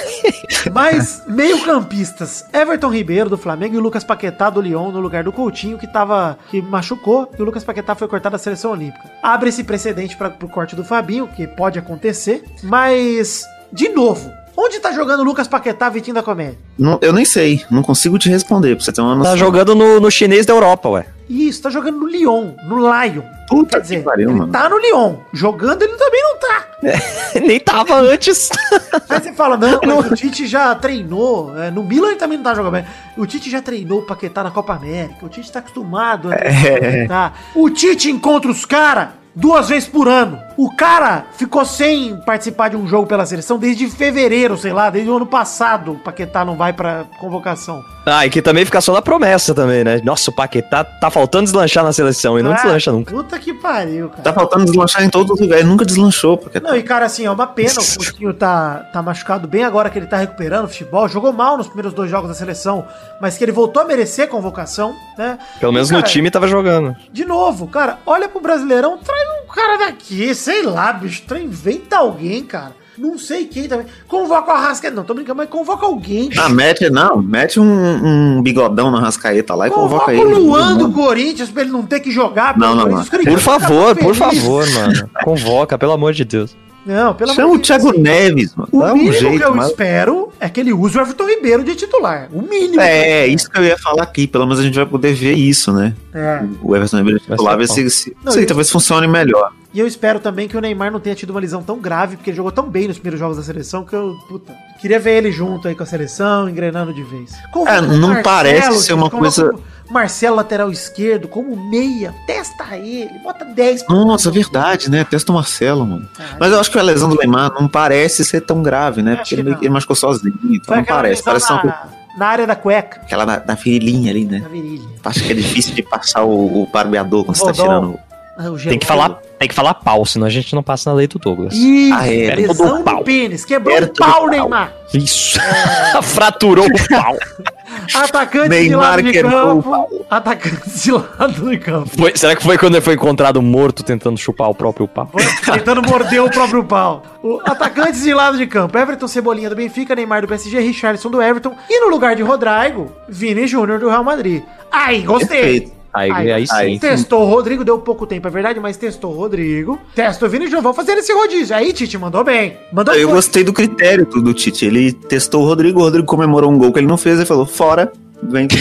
Mas, meio-campistas: Everton Ribeiro do Flamengo e o Lucas Paquetá do Lyon no lugar do Coutinho, que tava. que machucou, e o Lucas Paquetá foi cortado da seleção olímpica. Abre esse precedente para pro corte do Fabinho, que pode acontecer. Mas, de novo, Onde tá jogando o Lucas Paquetá, Vitinho da Comédia? Não, eu nem sei, não consigo te responder, pra você ter uma noção. Tá jogando no, no chinês da Europa, ué. Isso, tá jogando no Lyon, no Lion. Puta Quer dizer, que pariu, ele mano. tá no Lyon. Jogando ele também não tá. Nem tava antes. Aí você fala, não, mas o Tite já treinou. é, no Milan ele também não tá jogando bem. O Tite já treinou o Paquetá na Copa América. O Tite tá acostumado a treinar o Paquetá. O Tite encontra os caras duas vezes por ano. O cara ficou sem participar de um jogo pela seleção desde fevereiro, sei lá, desde o ano passado. O Paquetá não vai pra convocação. Ah, e que também fica só na promessa também, né? Nossa, o Paquetá tá faltando deslanchar na seleção e não Ah, deslancha nunca. Puta que pariu, cara. Tá faltando deslanchar em todos os lugares. Nunca deslanchou, porque Não, e cara, assim, é uma pena. O Coutinho tá, tá machucado bem agora que ele tá recuperando o futebol. Jogou mal nos primeiros dois jogos da seleção, mas que ele voltou a merecer convocação, né? Pelo menos E, cara, no time tava jogando. De novo, cara, olha pro Brasileirão, traz um cara daqui, sei lá, bicho, inventa alguém, cara. Não sei quem também. Convoca o Arrascaeta. Não, tô brincando, mas convoca alguém. Ah, mete, não, mete um, um bigodão na rascaeta lá e convoca, convoca ele. o Luan do Corinthians pra ele não ter que jogar. Não, não, não. Por favor, por favor, mano. Convoca, pelo amor de Deus. Não, pelo Chama amor o de Thiago Deus. Neves, mano. O Dá um mínimo que jeito, eu mas... espero é que ele use o Everton Ribeiro de titular. O mínimo. que É, isso que eu ia falar aqui. Pelo menos a gente vai poder ver isso, né? É. O Everton Ribeiro Vai titular, ver se, se, Não, sei, e- talvez funcione melhor. E eu espero também que o Neymar não tenha tido uma lesão tão grave, porque ele jogou tão bem nos primeiros jogos da seleção que eu, puta, queria ver ele junto aí com a seleção, engrenando de vez. Convoca É, não parece ser uma coisa- Marcelo, lateral esquerdo, como meia, testa ele, bota 10 por Nossa, é verdade, né? Testa o Marcelo, mano. Caralho. Mas eu acho que a lesão do Neymar não parece ser tão grave, né? Porque que ele, ele machucou sozinho, então Foi não parece. Parece uma coisa- na, na área da cueca, aquela da, da virilhinha ali, né? na virilha. Acho que é difícil de passar o, o barbeador quando você tá tirando. Ah, Tem que falar, tem que falar pau, senão a gente não passa na lei do Douglas. Isso, Ah, é, lesão do pau. pênis, quebrou o pau, pau. Neymar. Isso. Fraturou o pau. Atacante de Neymar lado de quebrou o campo. Atacante de lado de campo. Foi- será que foi quando ele foi encontrado morto tentando chupar o próprio pau? Tentando morder o próprio pau. O atacantes de lado de campo: Everton Cebolinha do Benfica, Neymar do PSG, Richarlison do Everton. E no lugar de Rodrigo, Vini Júnior do Real Madrid. Aí, gostei. Perfeito. Aí, Aí, aí, sim. aí. Testou o Rodrigo, deu pouco tempo, é verdade, mas testou o Rodrigo. Testa o Vini Júnior, vamos fazer esse rodízio. Aí, Tite, mandou bem. Mandou Eu gostei do critério do, do Tite. Ele testou o Rodrigo, o Rodrigo comemorou um gol que ele não fez e falou: fora, vem.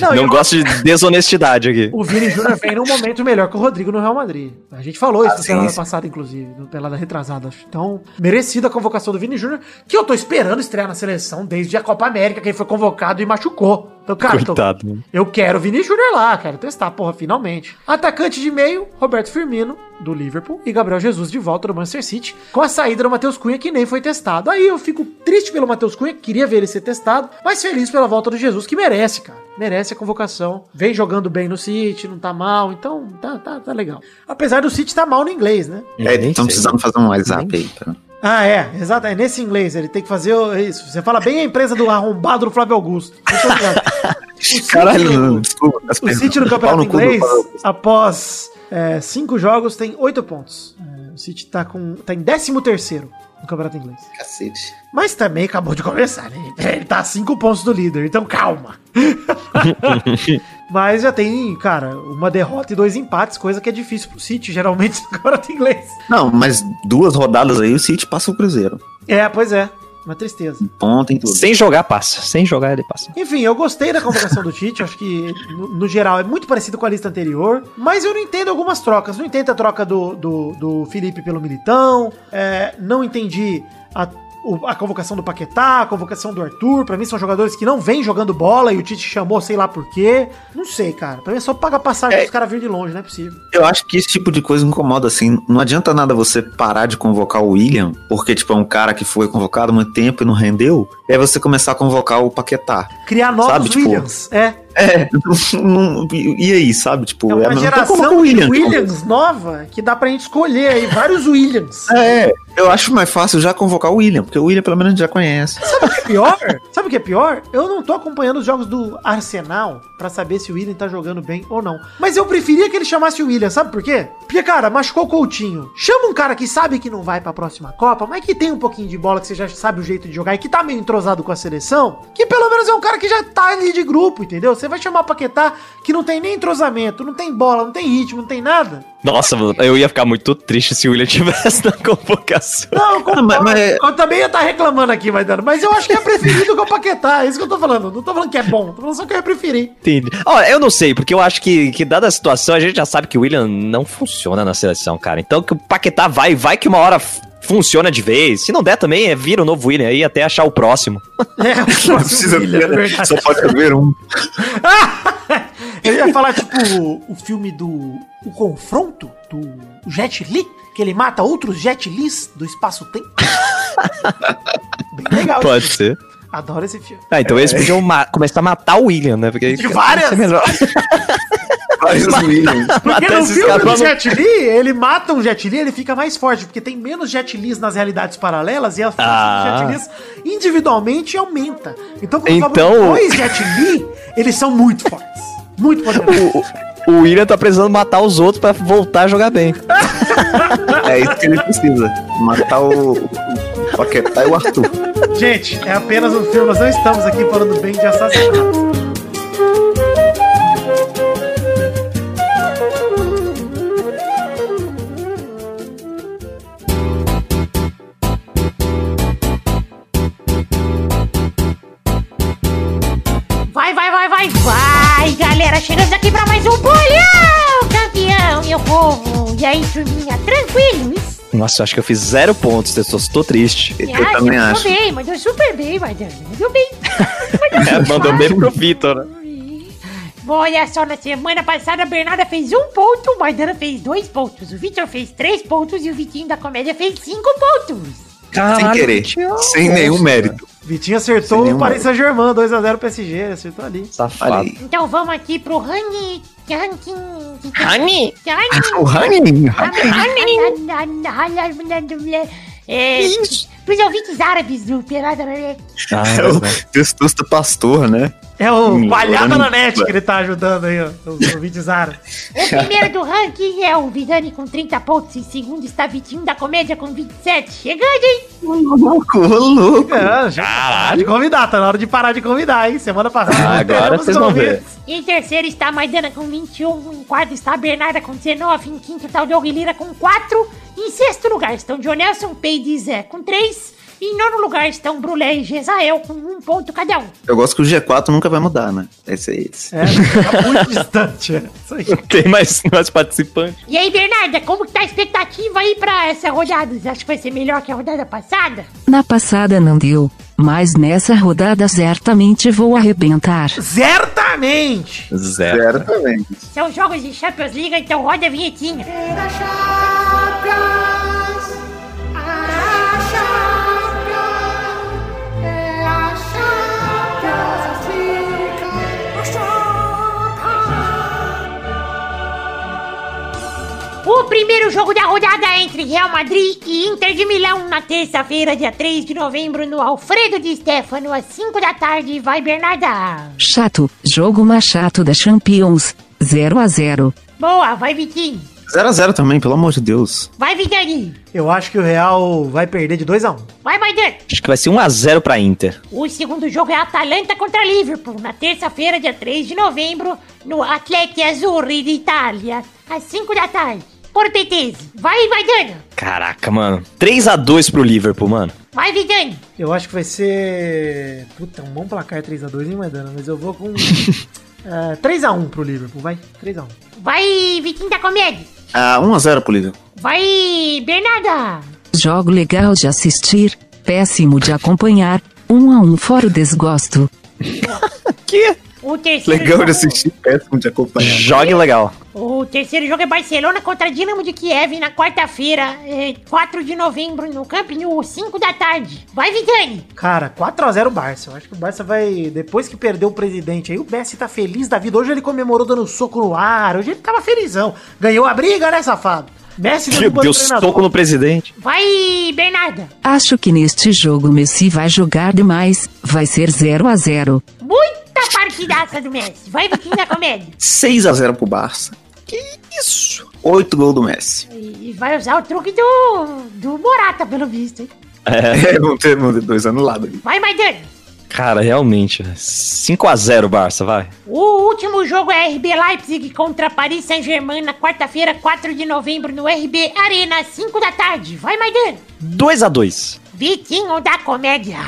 Não, Não eu- gosto de desonestidade aqui. O Vini Júnior vem num momento melhor que o Rodrigo no Real Madrid. A gente falou isso Ah, na semana passada, inclusive, no pelada retrasada. acho. Então, merecida a convocação do Vini Júnior, que eu tô esperando estrear na seleção desde a Copa América, que ele foi convocado e machucou. Então, cara, tô- Coitado. mano. eu quero o Vini Júnior lá, quero testar, porra, finalmente. Atacante de meio, Roberto Firmino, do Liverpool, e Gabriel Jesus de volta do Manchester City, com a saída do Matheus Cunha, que nem foi testado. Aí eu fico triste pelo Matheus Cunha, queria ver ele ser testado, mas feliz pela volta do Jesus, que merece, cara. Merece a convocação. Vem jogando bem no City, não tá mal, então tá, tá, tá legal. Apesar do City tá mal no inglês, né? É, estão sei. precisando fazer um WhatsApp aí. Pra... Ah, é, exato. É nesse inglês, ele tem que fazer o- isso. Você fala bem a empresa do arrombado do Flávio Augusto. City- Caralho, desculpa. O. City no campeonato inglês, após é, cinco jogos, tem oito pontos. É, o City tá, com, tá em 13 terceiro no campeonato inglês. Cacete. Mas também acabou de começar, né? Ele tá a cinco pontos do líder, então calma. Mas já tem, cara, uma derrota e dois empates, coisa que é difícil pro City, geralmente no campeonato inglês. Não, mas duas rodadas aí o City passa o Cruzeiro. É, pois é. Uma tristeza. Ponto em tudo. Sem jogar, passa. Sem jogar, ele passa. Enfim, eu gostei da convocação do Tite, acho que no, no geral é muito parecido com a lista anterior, mas eu não entendo algumas trocas. Não entendo a troca do, do, do Felipe pelo Militão, é, não entendi a, o- a convocação do Paquetá, a convocação do Arthur. Pra mim são jogadores que não vêm jogando bola e o Tite chamou sei lá por quê. Não sei, cara. Pra mim é só pagar passagem É. pros caras virem de longe, não é possível. Eu acho que esse tipo de coisa incomoda, assim. Não adianta nada você parar de convocar o William, porque, tipo, é um cara que foi convocado há muito tempo e não rendeu. E aí você começar a convocar o Paquetá. Criar novos Sabe, tipo, Williams. É. É, não- e aí, sabe? Tipo, É uma então geração coloca o de William. tipo. Williams nova que dá pra gente escolher aí vários Williams. É, eu acho mais fácil já convocar o William, porque o William pelo menos a gente já conhece. Sabe o que é pior? Sabe o que é pior? Eu não tô acompanhando os jogos do Arsenal pra saber se o William tá jogando bem ou não. Mas eu preferia que ele chamasse o William, sabe por quê? Porque, cara, machucou o Coutinho. Chama um cara que sabe que não vai pra próxima Copa, mas que tem um pouquinho de bola, que você já sabe o jeito de jogar e que tá meio entrosado com a seleção, que pelo menos é um cara que já tá ali de grupo, entendeu? Você Você vai chamar o Paquetá que não tem nem entrosamento, não tem bola, não tem ritmo, não tem nada. Nossa, eu ia ficar muito triste se o William tivesse na convocação. Não, com, mas, mas... eu também ia estar tá reclamando aqui, vai dando. Mas eu acho que é preferido que o Paquetá. É isso que eu tô falando. Não tô falando que é bom, tô falando só que eu ia preferir. Entendi. Ó, eu não sei, porque eu acho que, que dada a situação, a gente já sabe que o William não funciona na seleção, cara. Então que o Paquetá vai, vai que uma hora funciona de vez. Se não der também, é vira o novo William aí até achar o próximo. É, o próximo precisa William, ver, é só pode haver um. Eu ia falar, tipo, o filme do. O confronto do Jet Li, que ele mata outros Jet Lis do espaço-tempo. Bem legal. Pode ser. Adoro esse filme. Ah, então é. eles podiam começar a matar o William, né? Porque de várias! Vários Williams. Porque no filme do Jet Li, ele mata um Jet Li, ele fica mais forte, porque tem menos Jet Lis nas realidades paralelas e a força ah. do Jet Lis individualmente aumenta. Então, quando então... dois Jet Li, eles são muito fortes. Muito poderosos. O, o William tá precisando matar os outros pra voltar a jogar bem. é isso que ele precisa. Matar o, o Paquetá e o Arthur. Gente, é apenas um filme, nós não estamos aqui falando bem de assassinato. Meu povo. E aí, turminha, tranquilos? Nossa, eu acho que eu fiz zero pontos, eu tô triste. Eu, eu também acho. Mandou bem, mandou super bem, Madame. Mandou bem. Mandou, é, mandou bem pro Vitor, né? Olha só, na semana passada a Bernarda fez um ponto, o Maidana fez dois pontos, o Vitor fez três pontos e o Vitinho da Comédia fez cinco pontos. Caralho, sem querer, Vitinho. sem nenhum mérito. Vitinho acertou o Paris Saint-Germain, 2x0 PSG, acertou ali. Safado. Então vamos aqui pro ranking ranking. Honey? O Honey? Honey? É, pros ouvintes árabes do Pelada na Net. Ah, é o Testosta Pastor, né? É o hum, Palhada na Net que ele tá ajudando aí, ó, os ouvintes árabes. O primeiro do ranking é o Vidani com 30 pontos. Em segundo está Vitinho da Comédia com 27. Chegando, hein? Ô, louco, ô, louco. É, já parar de convidar, tá na hora de parar de convidar, hein? Semana passada. Ah, agora vocês vão ver. Em terceiro está Maidana com 21. Em quarto está a Bernarda com 19. Em quinto está o Doug Lira com 4. Em sexto lugar estão Jonelson Peide e Zé com 3. Em nono lugar estão Brulé e Gesael com um ponto cada um. Eu gosto que o G4 nunca vai mudar, né? Esse é esse. É, tá muito distante. É. Isso aí. Tem mais, mais participantes. E aí, Bernarda, como que tá a expectativa aí pra essa rodada? Você acha que vai ser melhor que a rodada passada? Na passada não deu. Mas nessa rodada certamente vou arrebentar. Certamente! Certamente. São jogos de Champions League, então roda a vinhetinha. O primeiro jogo da rodada é entre Real Madrid e Inter de Milão na terça-feira, dia 3 de novembro, no Alfredo de Stefano, às 5 da tarde. Vai, Bernarda! Chato, jogo mais chato da Champions. 0 a 0 Boa, vai, Vitinho! 0x0 também, pelo amor de Deus. Vai, Vidani. Eu acho que o Real vai perder de 2x1. Vai, Maidana. Acho que vai ser 1x0 pra Inter. O segundo jogo é Atalanta contra Liverpool, na terça-feira, dia 3 de novembro, no Atleti Azzurri de Itália, às 5 da tarde. Por Petese. Vai, Maidana. Caraca, mano. 3x2 pro Liverpool, mano. Vai, Vidani. Eu acho que vai ser... Puta, um bom placar 3x2, hein, Maidana? Mas eu vou com... Uh, 3x1 pro Liverpool, vai. 3x1. Vai, Vitinho da Comédia. Ah, 1x0 pro Liverpool. Vai, Bernarda. Jogo legal de assistir, péssimo de acompanhar. 1 a 1 fora o desgosto. que? O terceiro legal jogo... de assistir, péssimo de acompanhar. Jogue legal. O terceiro jogo é Barcelona contra Dinamo de Kiev na quarta-feira, é, 4 de novembro, no Camp Nou, 5 da tarde. Vai, Vidani! Cara, 4x0 Barça. Eu acho que o Barça vai. Depois que perdeu o presidente aí, o Messi tá feliz da vida. Hoje ele comemorou dando soco no ar. Hoje ele tava felizão. Ganhou a briga, né, safado? Messi deu soco no presidente. Vai, Bernarda. Acho que neste jogo Messi vai jogar demais. Vai ser 0 a 0 Muita partidaça do Messi. Vai, Vitinho da Comédia. 6 a 0 pro Barça. Que isso? 8 gols do Messi. E vai usar o truque do, do Morata, pelo visto, hein? É, vamos ter, vamos ter dois anulados. Vai, Maidana. Cara, realmente. 5x0 Barça, vai. O último jogo é RB Leipzig contra Paris Saint-Germain na quarta-feira, 4 de novembro, no RB Arena, 5 da tarde. Vai, Maidana. 2x2. Vitinho da Comédia.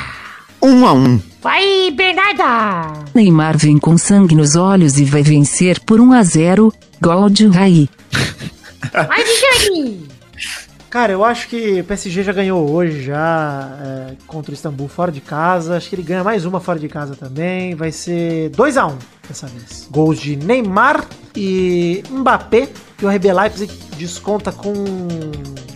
Um a um. Vai, Bernarda. Neymar vem com sangue nos olhos e vai vencer por 1 a 0. Gol de Raí. Vai, Vitinho. Cara, eu acho que o PSG já ganhou hoje já é, contra o Istambul fora de casa. Acho que ele ganha mais uma fora de casa também. Vai ser 2 a 1 dessa vez. Gols de Neymar e Mbappé. E o RB Leipzig desconta com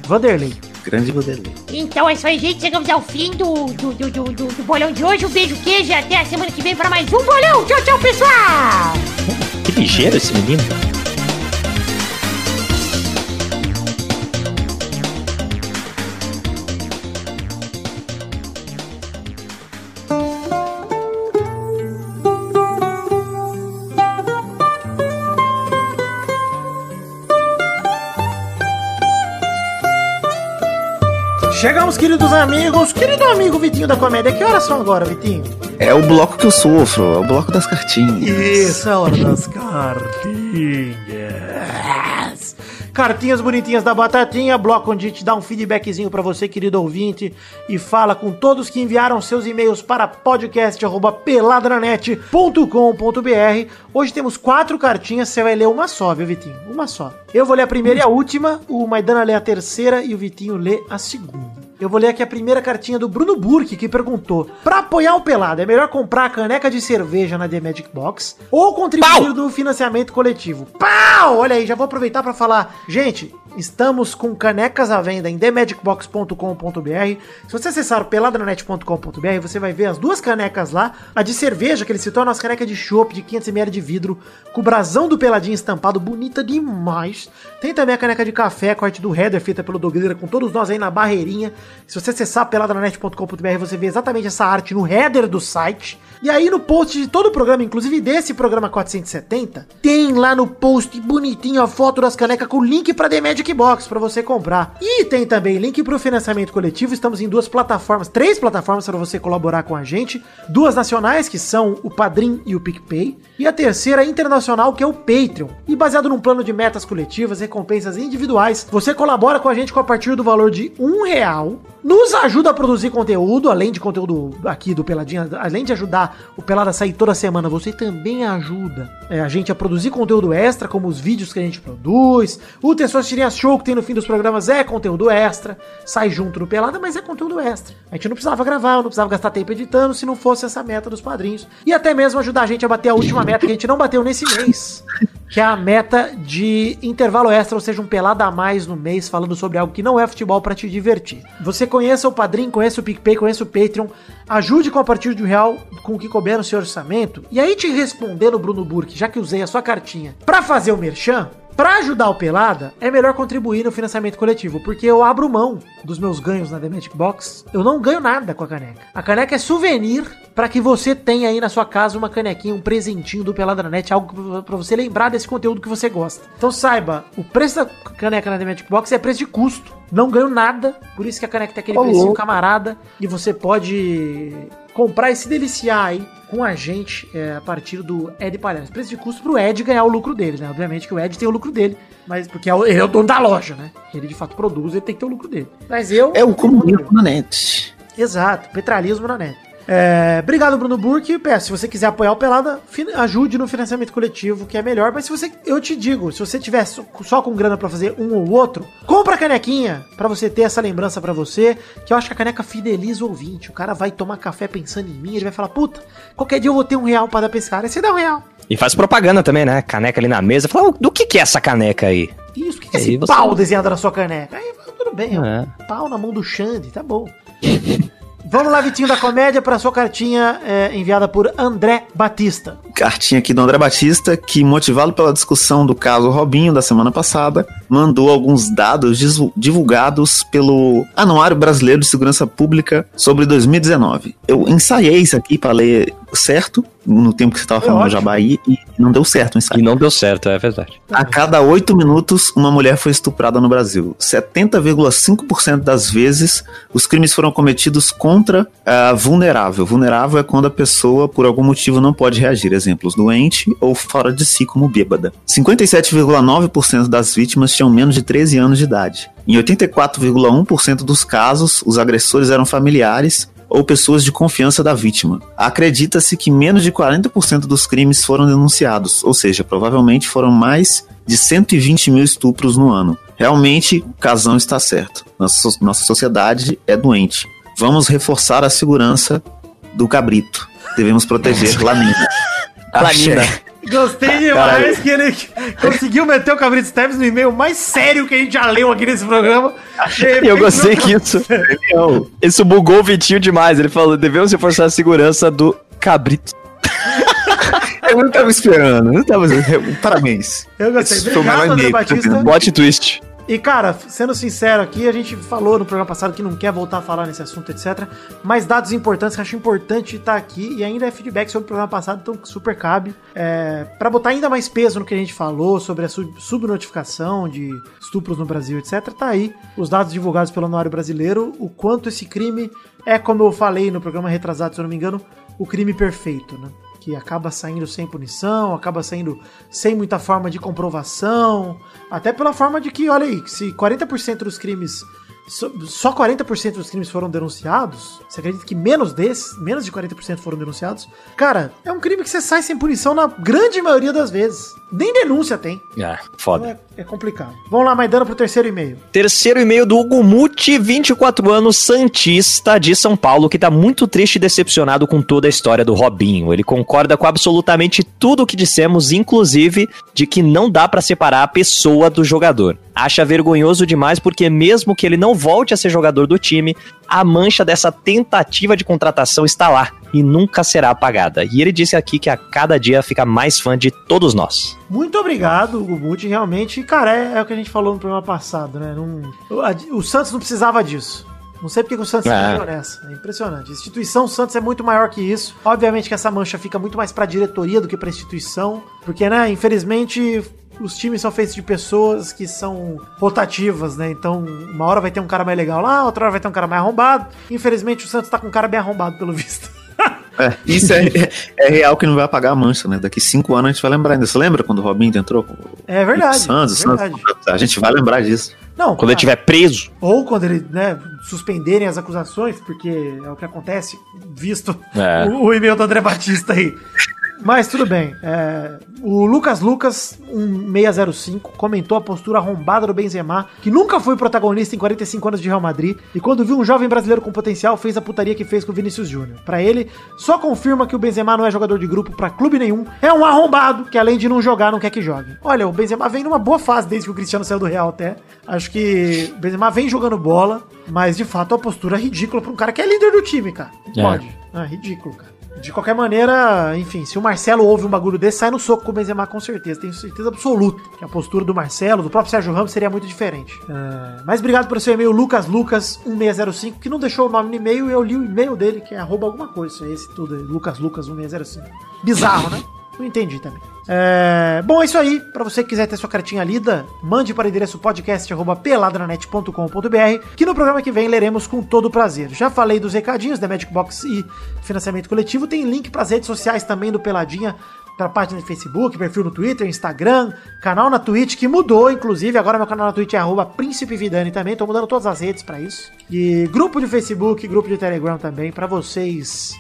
Vanderlei. Grande Vanderlei. Então é isso aí, gente. Chegamos ao fim do, do, do, do, do- do bolão de hoje. Um beijo, queijo. e Até a semana que vem para mais um bolão. Tchau, tchau, pessoal. Que ligeiro esse menino. Chegamos, queridos amigos. Querido amigo Vitinho da Comédia. Que horas são agora, Vitinho? É o bloco que eu sofro, é o bloco das cartinhas. Isso, é a hora das cartinhas. Cartinhas bonitinhas da Batatinha, bloco onde a gente dá um feedbackzinho pra você, querido ouvinte, e fala com todos que enviaram seus e-mails para podcast@peladranet.com.br. Hoje temos quatro cartinhas, você vai ler uma só, viu, Vitinho? Uma só. Eu vou ler a primeira e a última, o Maidana lê a terceira e o Vitinho lê a segunda. Eu vou ler aqui a primeira cartinha do Bruno Burke, que perguntou: Pra apoiar o Pelado, é melhor comprar a caneca de cerveja na The Magic Box ou contribuir no financiamento coletivo? Pau! Olha aí, já vou aproveitar pra falar. Gente, estamos com canecas à venda em themagicbox.com.br. Se você acessar o peladranet.com.br, você vai ver as duas canecas lá. A de cerveja, que eles citou, a nossa caneca de chopp de 500ml de vidro, com o brasão do Peladinho estampado, bonita demais. Tem também a caneca de café com a arte do header feita pelo Dogueira, com todos nós aí na barreirinha. Se você acessar peladranet.com.br, você vê exatamente essa arte no header do site. E aí no post de todo o programa, inclusive desse programa 470, tem lá no post bonitinho a foto das canecas com link para The Magic Box para você comprar. E tem também link para o financiamento coletivo. Estamos em duas plataformas, três plataformas para você colaborar com a gente. Duas nacionais que são o Padrim e o PicPay, e a terceira internacional que é o Patreon. E baseado num plano de metas coletivas, recompensas individuais, você colabora com a gente com a partir do valor de um real. Nos ajuda a produzir conteúdo, além de conteúdo aqui do Peladinha, além de ajudar o Pelada a sair toda semana, você também ajuda é, a gente a produzir conteúdo extra, como os vídeos que a gente produz. O Tensões Tirinhas Show que tem no fim dos programas é conteúdo extra, sai junto no Pelada, mas é conteúdo extra. A gente não precisava gravar, não precisava gastar tempo editando se não fosse essa meta dos padrinhos. E até mesmo ajudar a gente a bater a última meta que a gente não bateu nesse mês. Que é a meta de intervalo extra, ou seja, um pelada a mais no mês, falando sobre algo que não é futebol para te divertir. Você conheça o Padrim, conheça o PicPay, conheça o Patreon, ajude com a partir de um real com o que couber no seu orçamento. E aí, te respondendo, Bruno Burke, já que usei a sua cartinha para fazer o merchan, Pra ajudar o Pelada, é melhor contribuir no financiamento coletivo, porque eu abro mão dos meus ganhos na The Magic Box. Eu não ganho nada com a caneca. A caneca é souvenir para que você tenha aí na sua casa uma canequinha, um presentinho do Peladranet, algo para você lembrar desse conteúdo que você gosta. Então saiba, o preço da caneca na The Magic Box é preço de custo. Não ganho nada, por isso que a caneca tem aquele Ô, precinho camarada e você pode comprar e se deliciar aí com a gente é, a partir do Ed Palhaço. Preço de custo pro Ed ganhar o lucro dele, né? Obviamente que o Ed tem o lucro dele, mas porque é o- ele é o dono da loja, né? Ele de fato produz, ele tem que ter o lucro dele. Mas eu. É o comunismo na net. Exato, petralismo na net. É, obrigado, Bruno Burke. Peço, se você quiser apoiar o Pelada, ajude no financiamento coletivo, que é melhor. Mas se você, eu te digo, se você tiver só, com grana pra fazer um ou outro, compra a canequinha pra você ter essa lembrança pra você. Que eu acho que a caneca fideliza o ouvinte. O cara vai tomar café pensando em mim, ele vai falar: puta, qualquer dia eu vou ter um real pra dar pra esse cara. Aí você dá um real. E faz propaganda também, né? Caneca ali na mesa. Fala, "Ô, do que que é essa caneca aí? Isso, o que, que é esse você- pau desenhado na sua caneca? Aí tudo bem, ó. É. Pau na mão do Xande, tá bom. Vamos lá, Vitinho da Comédia, para sua cartinha é, enviada por André Batista. Cartinha aqui do André Batista, que, motivado pela discussão do caso Robinho da semana passada, mandou alguns dados divulgados pelo Anuário Brasileiro de Segurança Pública sobre 2019. Eu ensaiei isso aqui para ler certo, no tempo que você estava falando do Jabaí, e não deu certo o ensaio. E não deu certo, é verdade. A cada oito minutos, uma mulher foi estuprada no Brasil. 70,5% das vezes, os crimes foram cometidos contra a vulnerável. Vulnerável é quando a pessoa, por algum motivo, não pode reagir. Exemplos, doente ou fora de si, como bêbada. 57,9% das vítimas tinham menos de 13 anos de idade. Em 84,1% dos casos, os agressores eram familiares ou pessoas de confiança da vítima. Acredita-se que menos de 40% dos crimes foram denunciados, ou seja, provavelmente foram mais de 120 mil estupros no ano. Realmente, o casão está certo. Nossa, nossa sociedade é doente. Vamos reforçar a segurança do cabrito. Devemos proteger Lamina. Lamina. Gostei demais que ele conseguiu meter o Cabrito Steves no e-mail mais sério que a gente já leu aqui nesse programa. E eu gostei que isso. Isso bugou o Vitinho demais. Ele falou: devemos reforçar a segurança do Cabrito. eu não tava esperando, não tava. Parabéns. Eu gostei. Esse Obrigado, André Batista. Bot twist. E cara, sendo sincero aqui, a gente falou no programa passado que não quer voltar a falar nesse assunto, etc. Mas dados importantes que acho importante estar aqui e ainda é feedback sobre o programa passado, então super cabe. É, para botar ainda mais peso no que a gente falou sobre a sub subnotificação de estupros no Brasil, etc. Tá aí os dados divulgados pelo Anuário Brasileiro, o quanto esse crime é, como eu falei no programa retrasado, se eu não me engano, o crime perfeito, né? Que acaba saindo sem punição, acaba saindo sem muita forma de comprovação, até pela forma de que, olha aí, se 40% dos crimes só 40% dos crimes foram denunciados, você acredita que menos desses, menos de 40% foram denunciados? Cara, é um crime que você sai sem punição na grande maioria das vezes. Nem denúncia tem. É, foda. Então é, é complicado. Vamos lá, Maidana, pro terceiro e-mail. Terceiro e-mail do Hugo Muti, 24 anos, Santista de São Paulo, que tá muito triste e decepcionado com toda a história do Robinho. Ele concorda com absolutamente tudo o que dissemos, inclusive de que não dá para separar a pessoa do jogador. Acha vergonhoso demais porque mesmo que ele não volte a ser jogador do time, a mancha dessa tentativa de contratação está lá e nunca será apagada. E ele disse aqui que a cada dia fica mais fã de todos nós. Muito obrigado, Gubuti. Realmente, cara, é, é, o que a gente falou no programa passado, né? Não, o, o Santos não precisava disso. Não sei porque o Santos é. se nessa. É impressionante. A instituição Santos é muito maior que isso. Obviamente que essa mancha fica muito mais pra diretoria do que pra instituição. Porque, né, infelizmente, os times são feitos de pessoas que são rotativas, né? Então, uma hora vai ter um cara mais legal lá, outra hora vai ter um cara mais arrombado. Infelizmente, o Santos tá com um cara bem arrombado, pelo visto. É, isso é, é, real que não vai apagar a mancha, né? Daqui cinco anos a gente vai lembrar ainda. Você lembra quando o Robinho entrou? É verdade. Santos, é verdade. Santos, a gente vai lembrar disso. Não, quando ele estiver preso. Ou quando ele, né, suspenderem as acusações, porque é o que acontece, visto é. o, o e-mail do André Batista aí. Mas tudo bem. É, o Lucas Lucas, 1605, comentou a postura arrombada do Benzema, que nunca foi protagonista em 45 anos de Real Madrid, e quando viu um jovem brasileiro com potencial, fez a putaria que fez com o Vinícius Júnior. Para ele, só confirma que o Benzema não é jogador de grupo para clube nenhum, é um arrombado que além de não jogar, não quer que jogue. Olha, o Benzema vem numa boa fase desde que o Cristiano saiu do Real até. Acho que o Benzema vem jogando bola, mas de fato a postura é ridícula pra um cara que é líder do time, cara. É. pode. É ridículo, cara. De qualquer maneira, enfim, se o Marcelo ouve um bagulho desse, sai no soco com o Benzema com certeza. Tenho certeza absoluta que a postura do Marcelo, do próprio Sérgio Ramos, seria muito diferente. É... Mas obrigado por seu e-mail, Lucas Lucas 1605, que não deixou o nome no e-mail e eu li o e-mail dele, que é arroba alguma coisa. Esse tudo aí, Lucas Lucas 1605. Bizarro, né? Não entendi também. É... Bom, é isso aí. Para você que quiser ter sua cartinha lida, mande para o endereço podcast.peladranet.com.br que no programa que vem leremos com todo prazer. Já falei dos recadinhos da Magic Box e financiamento coletivo. Tem link para as redes sociais também do Peladinha para página de Facebook, perfil no Twitter, Instagram, canal na Twitch, que mudou, inclusive. Agora meu canal na Twitch é arroba Príncipe Vidani também. Tô mudando todas as redes para isso. E grupo de Facebook, grupo de Telegram também, para vocês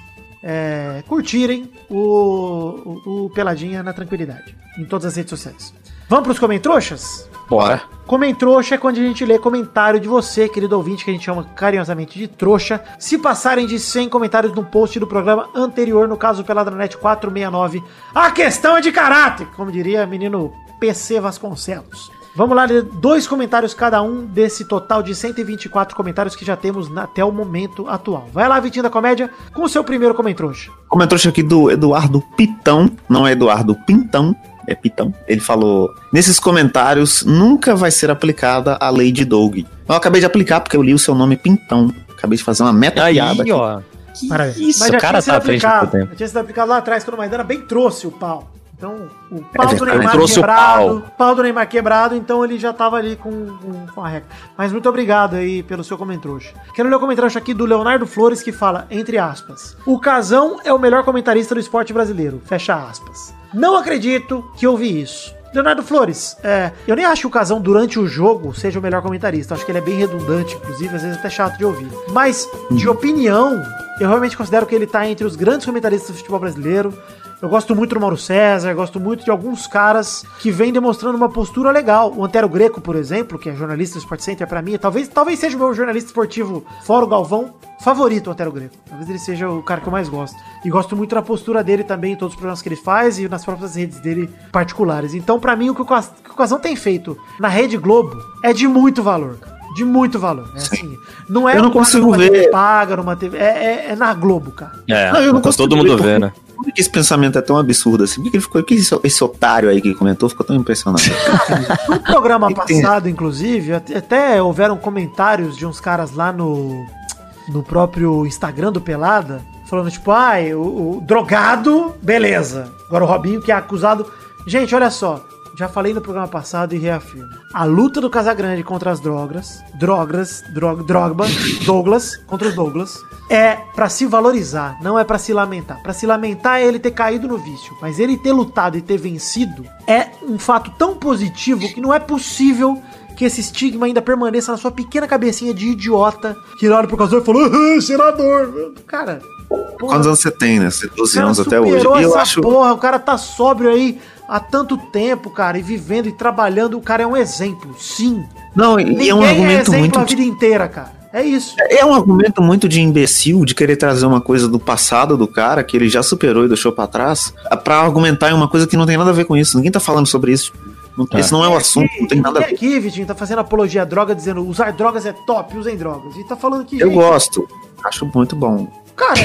é, curtirem o, o, o, Peladinha na tranquilidade, em todas as redes sociais. Vamos pros Comentrouxas? Bora. Comentrouxa é quando a gente lê comentário de você, querido ouvinte, que a gente chama carinhosamente de trouxa. Se passarem de 100 comentários no post do programa anterior, no caso Peladranet 469, a questão é de caráter, como diria menino PC Vasconcelos. Vamos lá, ler dois comentários cada um desse total de 124 comentários que já temos na- até o momento atual. Vai lá, Vitinho da Comédia, com o seu primeiro comentrouxa. Comentou aqui do Eduardo Pitão, não é Eduardo Pintão, é Pitão. Ele falou: Nesses comentários nunca vai ser aplicada a lei de Doug. Eu acabei de aplicar porque eu li o seu nome Pintão. Acabei de fazer uma meta Aí, piada. aqui. ó. Maravilha. Isso, Mas já o cara tinha sido tá à frente do tempo. Já tinha sido aplicado lá atrás, quando o Maidana bem trouxe o pau. Então, o pau do verdade. Neymar quebrado. pau. do Neymar quebrado, então ele já tava ali com, com, com a regra. Mas muito obrigado aí pelo seu comentário. Quero ler o comentário aqui do Leonardo Flores que fala, entre aspas, o Casão é o melhor comentarista do esporte brasileiro. Fecha aspas. Não acredito que eu vi isso. Leonardo Flores, é, eu nem acho que o Casão durante o jogo seja o melhor comentarista. Acho que ele é bem redundante, inclusive, às vezes até chato de ouvir. Mas, de opinião, eu realmente considero que ele tá entre os grandes comentaristas do futebol brasileiro. Eu gosto muito do Mauro César, gosto muito de alguns caras que vêm demonstrando uma postura legal. O Antero Greco, por exemplo, que é jornalista do Sport Center pra mim, talvez, talvez seja o meu jornalista esportivo, fora o Galvão, favorito, o Antero Greco. Talvez ele seja o cara que eu mais gosto. E gosto muito da postura dele também em todos os programas que ele faz e nas próprias redes dele particulares. Então, pra mim, o que o Cas- que o Casão tem feito na Rede Globo é de muito valor, cara. De muito valor. É assim, não é Eu não cara consigo ver. TV paga, numa TV. É, é- é na Globo, cara. É, Não, eu não com consigo todo mundo ver, vê, né? Por que esse pensamento é tão absurdo assim? Por que ele ficou. Por que esse, esse otário aí que comentou ficou tão impressionado? No programa passado, inclusive, até, houveram comentários de uns caras lá no, no próprio Instagram do Pelada, falando tipo, ai, o, o drogado, beleza. Agora o Robinho que é acusado. Gente, olha só. Já falei no programa passado e reafirmo. A luta do Casagrande contra as drogas, drogas, drog, drogba, Douglas, contra os Douglas, é pra se valorizar, não é pra se lamentar. Pra se lamentar é ele ter caído no vício, mas ele ter lutado e ter vencido é um fato tão positivo que não é possível que esse estigma ainda permaneça na sua pequena cabecinha de idiota que olha pro casal e falou, ah, senador. Cara, porra, Quantos anos você tem, né? Você 12 o cara anos até hoje. E eu essa acho. porra, o cara tá sóbrio aí há tanto tempo, cara, e vivendo e trabalhando, o cara é um exemplo, sim. Não, e Ninguém é um é argumento exemplo muito. a vida inteira, cara. É isso. É um argumento muito de imbecil de querer trazer uma coisa do passado do cara que ele já superou e deixou pra trás pra argumentar em uma coisa que não tem nada a ver com isso. Ninguém tá falando sobre isso. Não- Esse não é o assunto, não tem nada a ver. aqui, Vitinho, tá fazendo apologia à droga, dizendo usar drogas é top, usem drogas. E tá falando que, Eu gente, gosto. Acho muito bom. Cara,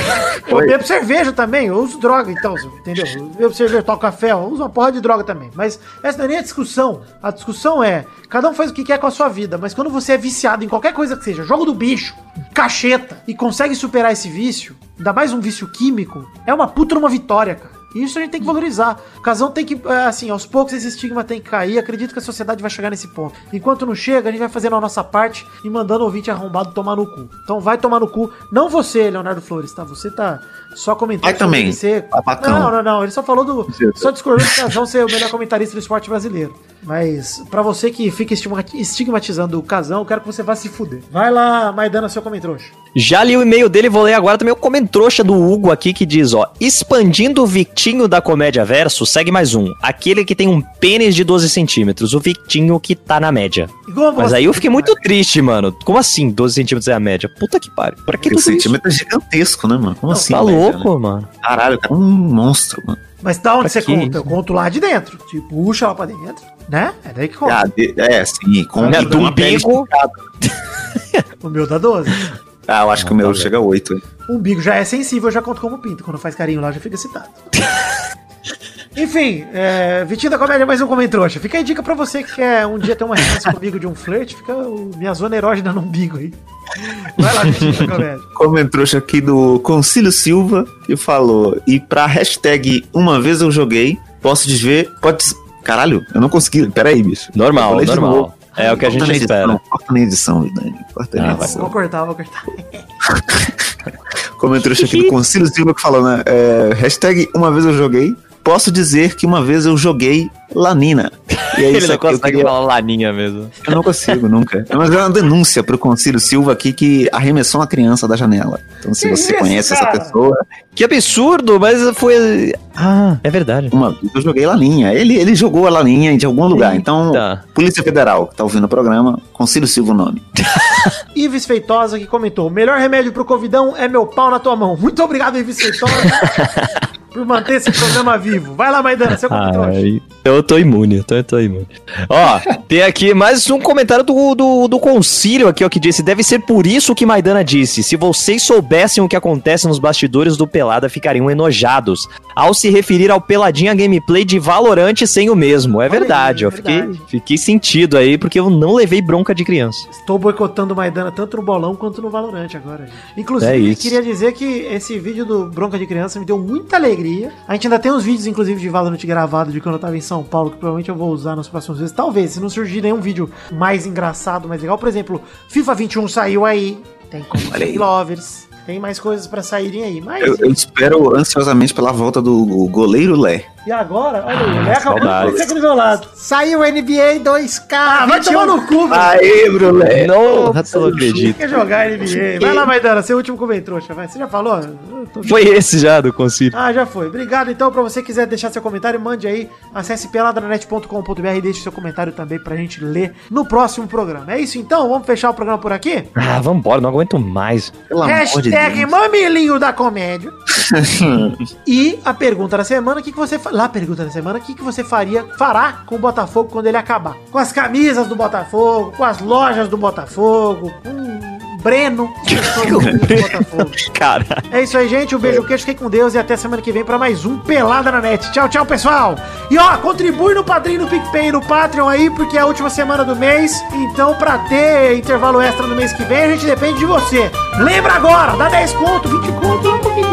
eu Oi. bebo cerveja também, eu uso droga, então, entendeu? Eu bebo cerveja, toco café, eu uso uma porra de droga também. Mas essa não é nem a discussão. A discussão é, cada um faz o que quer com a sua vida, mas quando você é viciado em qualquer coisa que seja, jogo do bicho, cacheta, e consegue superar esse vício, ainda mais um vício químico, é uma puta uma vitória, cara. Isso a gente tem que valorizar. Casão tem que, é, assim, aos poucos esse estigma tem que cair. Acredito que a sociedade vai chegar nesse ponto. Enquanto não chega, a gente vai fazendo a nossa parte e mandando o ouvinte arrombado tomar no cu. Então vai tomar no cu. Não você, Leonardo Flores, tá? Você tá só comentando Vai também, ser... Não, não, não. Ele só falou do. Certo. Só discordou do Casão ser o melhor comentarista do esporte brasileiro. Mas pra você que fica estigma- estigmatizando o Casão, eu quero que você vá se fuder. Vai lá, Maidana, seu comentrouxa. Já li o e-mail dele, vou ler agora também o comentrouxa do Hugo aqui que diz, ó, expandindo o Victinho da Comédia Verso, segue mais um, aquele que tem um pênis de 12 centímetros, o Victinho que tá na média. Igual Mas você, aí eu fiquei muito triste, mano. Como assim 12 centímetros é a média? Puta que pariu. Pra que Esse tudo isso? sentimento é gigantesco, né, mano? Como Não, assim? Tá velho? Louco, mano. Caralho, cara, um monstro, mano. Mas da onde Pra você conta? Eu conto lá de dentro. Tipo, puxa lá pra dentro, né? É daí que conta. Ah, de- é, sim, com Né, e do umbigo. O meu dá 12. Ah, eu acho que o meu chega a 8. hein? O umbigo já é sensível, eu já conto como pinto. Quando faz carinho lá, já fica excitado. Enfim, é, Vitinho da Comédia, mais um comentrouxa. Fica aí dica pra você que quer um dia ter uma chance comigo de um flerte. Fica o, minha zona erógena no umbigo aí. Vai lá, Vitinho da Comédia. Aqui do Concílio Silva, que falou, e pra hashtag uma vez eu joguei, posso dizer, pode... Caralho, eu não consegui, peraí, bicho. Normal, normal. novo. É o que a gente Corta na espera. edição, Corta na edição, Dani. Corta na Ah, edição. Vou cortar, vou cortar. Comentou aqui do Concílio Silva que falou, né? é, hashtag uma vez eu joguei, posso dizer que uma vez eu joguei Lanina. E é Ele não eu consegue queria- falar laninha mesmo. Eu não consigo, nunca. Mas é uma denúncia pro Concílio Silva aqui que arremessou uma criança da janela. Então, se Que você isso, conhece cara? essa pessoa, Que absurdo, mas foi... Ah, é verdade. uma vez eu joguei Lalinha. Ele, ele jogou a Lalinha de algum lugar. Então, Tá. Polícia Federal, que tá ouvindo o programa, Concílio Silva o nome. Ives Feitosa que comentou: o melhor remédio pro Covidão é meu pau na tua mão. Muito obrigado, Ives Feitosa. por manter esse programa vivo. Vai lá, Maidana, seu comentário. Ai, eu tô imune, eu tô, eu tô imune. Ó, tem aqui mais um comentário do, do, do Concílio aqui, ó, que disse, deve ser por isso que Maidana disse, se vocês soubessem o que acontece nos bastidores do Pelada, ficariam enojados, ao se referir ao Peladinha gameplay de Valorante sem o mesmo. É Olha aí, verdade, eu verdade. fiquei, fiquei sentido aí, porque eu não levei bronca de criança. Estou boicotando Maidana tanto no bolão quanto no Valorante agora. gente. Inclusive, É queria dizer que esse vídeo do Bronca de Criança me deu muita alegria. A gente ainda tem uns vídeos, inclusive, de Valorant gravado de quando eu tava em São Paulo, que provavelmente eu vou usar nas próximas vezes. Talvez, se não surgir nenhum vídeo mais engraçado, mais legal. Por exemplo, FIFA 21 saiu aí. Tem como. Lovers. Tem mais coisas pra saírem aí. Mas. Eu, eu espero ansiosamente pela volta do goleiro Lé. E agora? Olha aí, o Lé acabou de acontecer aqui do meu lado. Saiu NBA 2K. Ah, vai tomar no cu, velho. Aê, Brulé! Não, não acredito. Quer jogar NBA? Vai lá, Maidana, seu último comentário, vai. Você já falou? Eu tô- Foi esse já do Concílio. Ah, já foi. Obrigado, então. Pra você que quiser deixar seu comentário, mande aí. Acesse peladranet.com.br e deixe seu comentário também pra gente ler no próximo programa. É isso então? Vamos fechar o programa por aqui? Ah, vambora, não aguento mais. Pelo amor de Hashtag mamilinho da comédia. e a pergunta da semana, o que, que você... Lá, a pergunta da semana, o que, que você faria, fará com o Botafogo quando ele acabar? Com as camisas do Botafogo, com as lojas do Botafogo, com Breno. Cara. É isso aí, gente. Um beijo, queijo, fiquem com Deus e até semana que vem pra mais um Pelada na Net. Tchau, tchau, pessoal. E ó, contribui no Padrinho, no PicPay e no Patreon aí, porque é a última semana do mês. Então, pra ter intervalo extra no mês que vem, a gente depende de você. Lembra agora, dá 10 conto, 20 conto, é um pouquinho.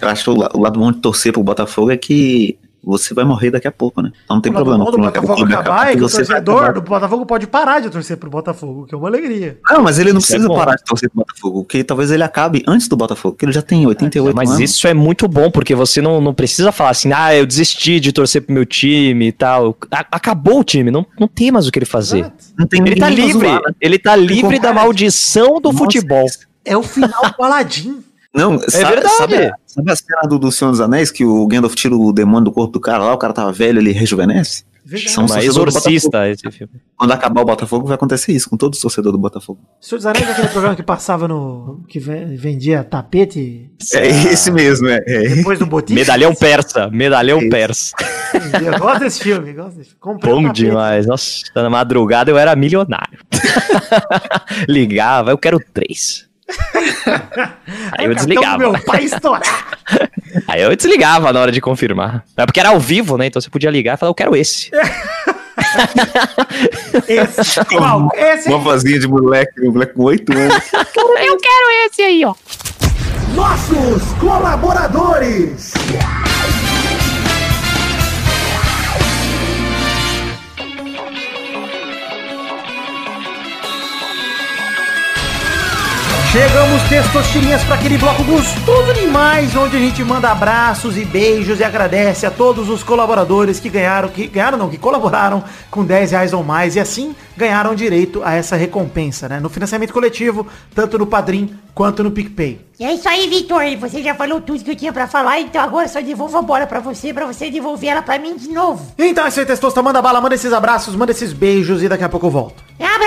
Eu acho que o lado bom de torcer pro Botafogo é que você vai morrer daqui a pouco, né? Então não tem problema. Quando o Botafogo acabar, é que o você vai torcedor acabar. do Botafogo pode parar de torcer pro Botafogo, que é uma alegria. Não, mas ele não Isso é precisa bom. parar de torcer pro Botafogo, porque talvez ele acabe antes do Botafogo, porque ele já tem 88 Mas anos. isso é muito bom, porque você não, não precisa falar assim, ah, eu desisti de torcer pro meu time e tal. A- acabou o time, não, não tem mais o que ele fazer. Não tem Ele tá livre, zoar, né? ele tá livre da maldição do Nossa, futebol. É o final do Aladdin. Não, sabe, verdade. Sabe, sabe a cena do, do Senhor dos Anéis que o Gandalf tira o demônio do corpo do cara lá, o cara tava velho, ele rejuvenesce? Verdade. São os Uma torcedores do exorcista esse filme. Quando acabar o Botafogo, vai acontecer isso com todos os torcedores do Botafogo. Senhor dos Anéis é aquele programa que passava no. que ve- vendia tapete É esse mesmo, é. é. depois do botiche. Medalhão persa, medalhão Isso. persa. Eu gosto desse filme, gosto desse filme. Comprei um Bom tapete. demais. Nossa, na madrugada eu era milionário. Ligava, eu quero três. Aí eu desligava. Meu pai estourar. Aí eu desligava na hora de confirmar. É porque era ao vivo, né? Então você podia ligar e falar, eu quero esse. Esse. Qual? Esse. Uma vozinha de moleque, um moleque com 8 anos. Eu quero esse aí, ó. Nossos colaboradores. Chegamos, testosterinhas, para aquele bloco gostoso demais, onde a gente manda abraços e beijos e agradece a todos os colaboradores que ganharam, que ganharam não, que colaboraram com 10 reais ou mais e assim ganharam direito a essa recompensa, né? No financiamento coletivo, tanto no Padrim quanto no PicPay. E é isso aí, Vitor. Você já falou tudo que eu tinha pra falar, então agora eu só devolvo a bola pra você, pra você devolver ela pra mim de novo. Então é isso aí, Testosta. Manda bala, manda esses abraços, manda esses beijos e daqui a pouco eu volto.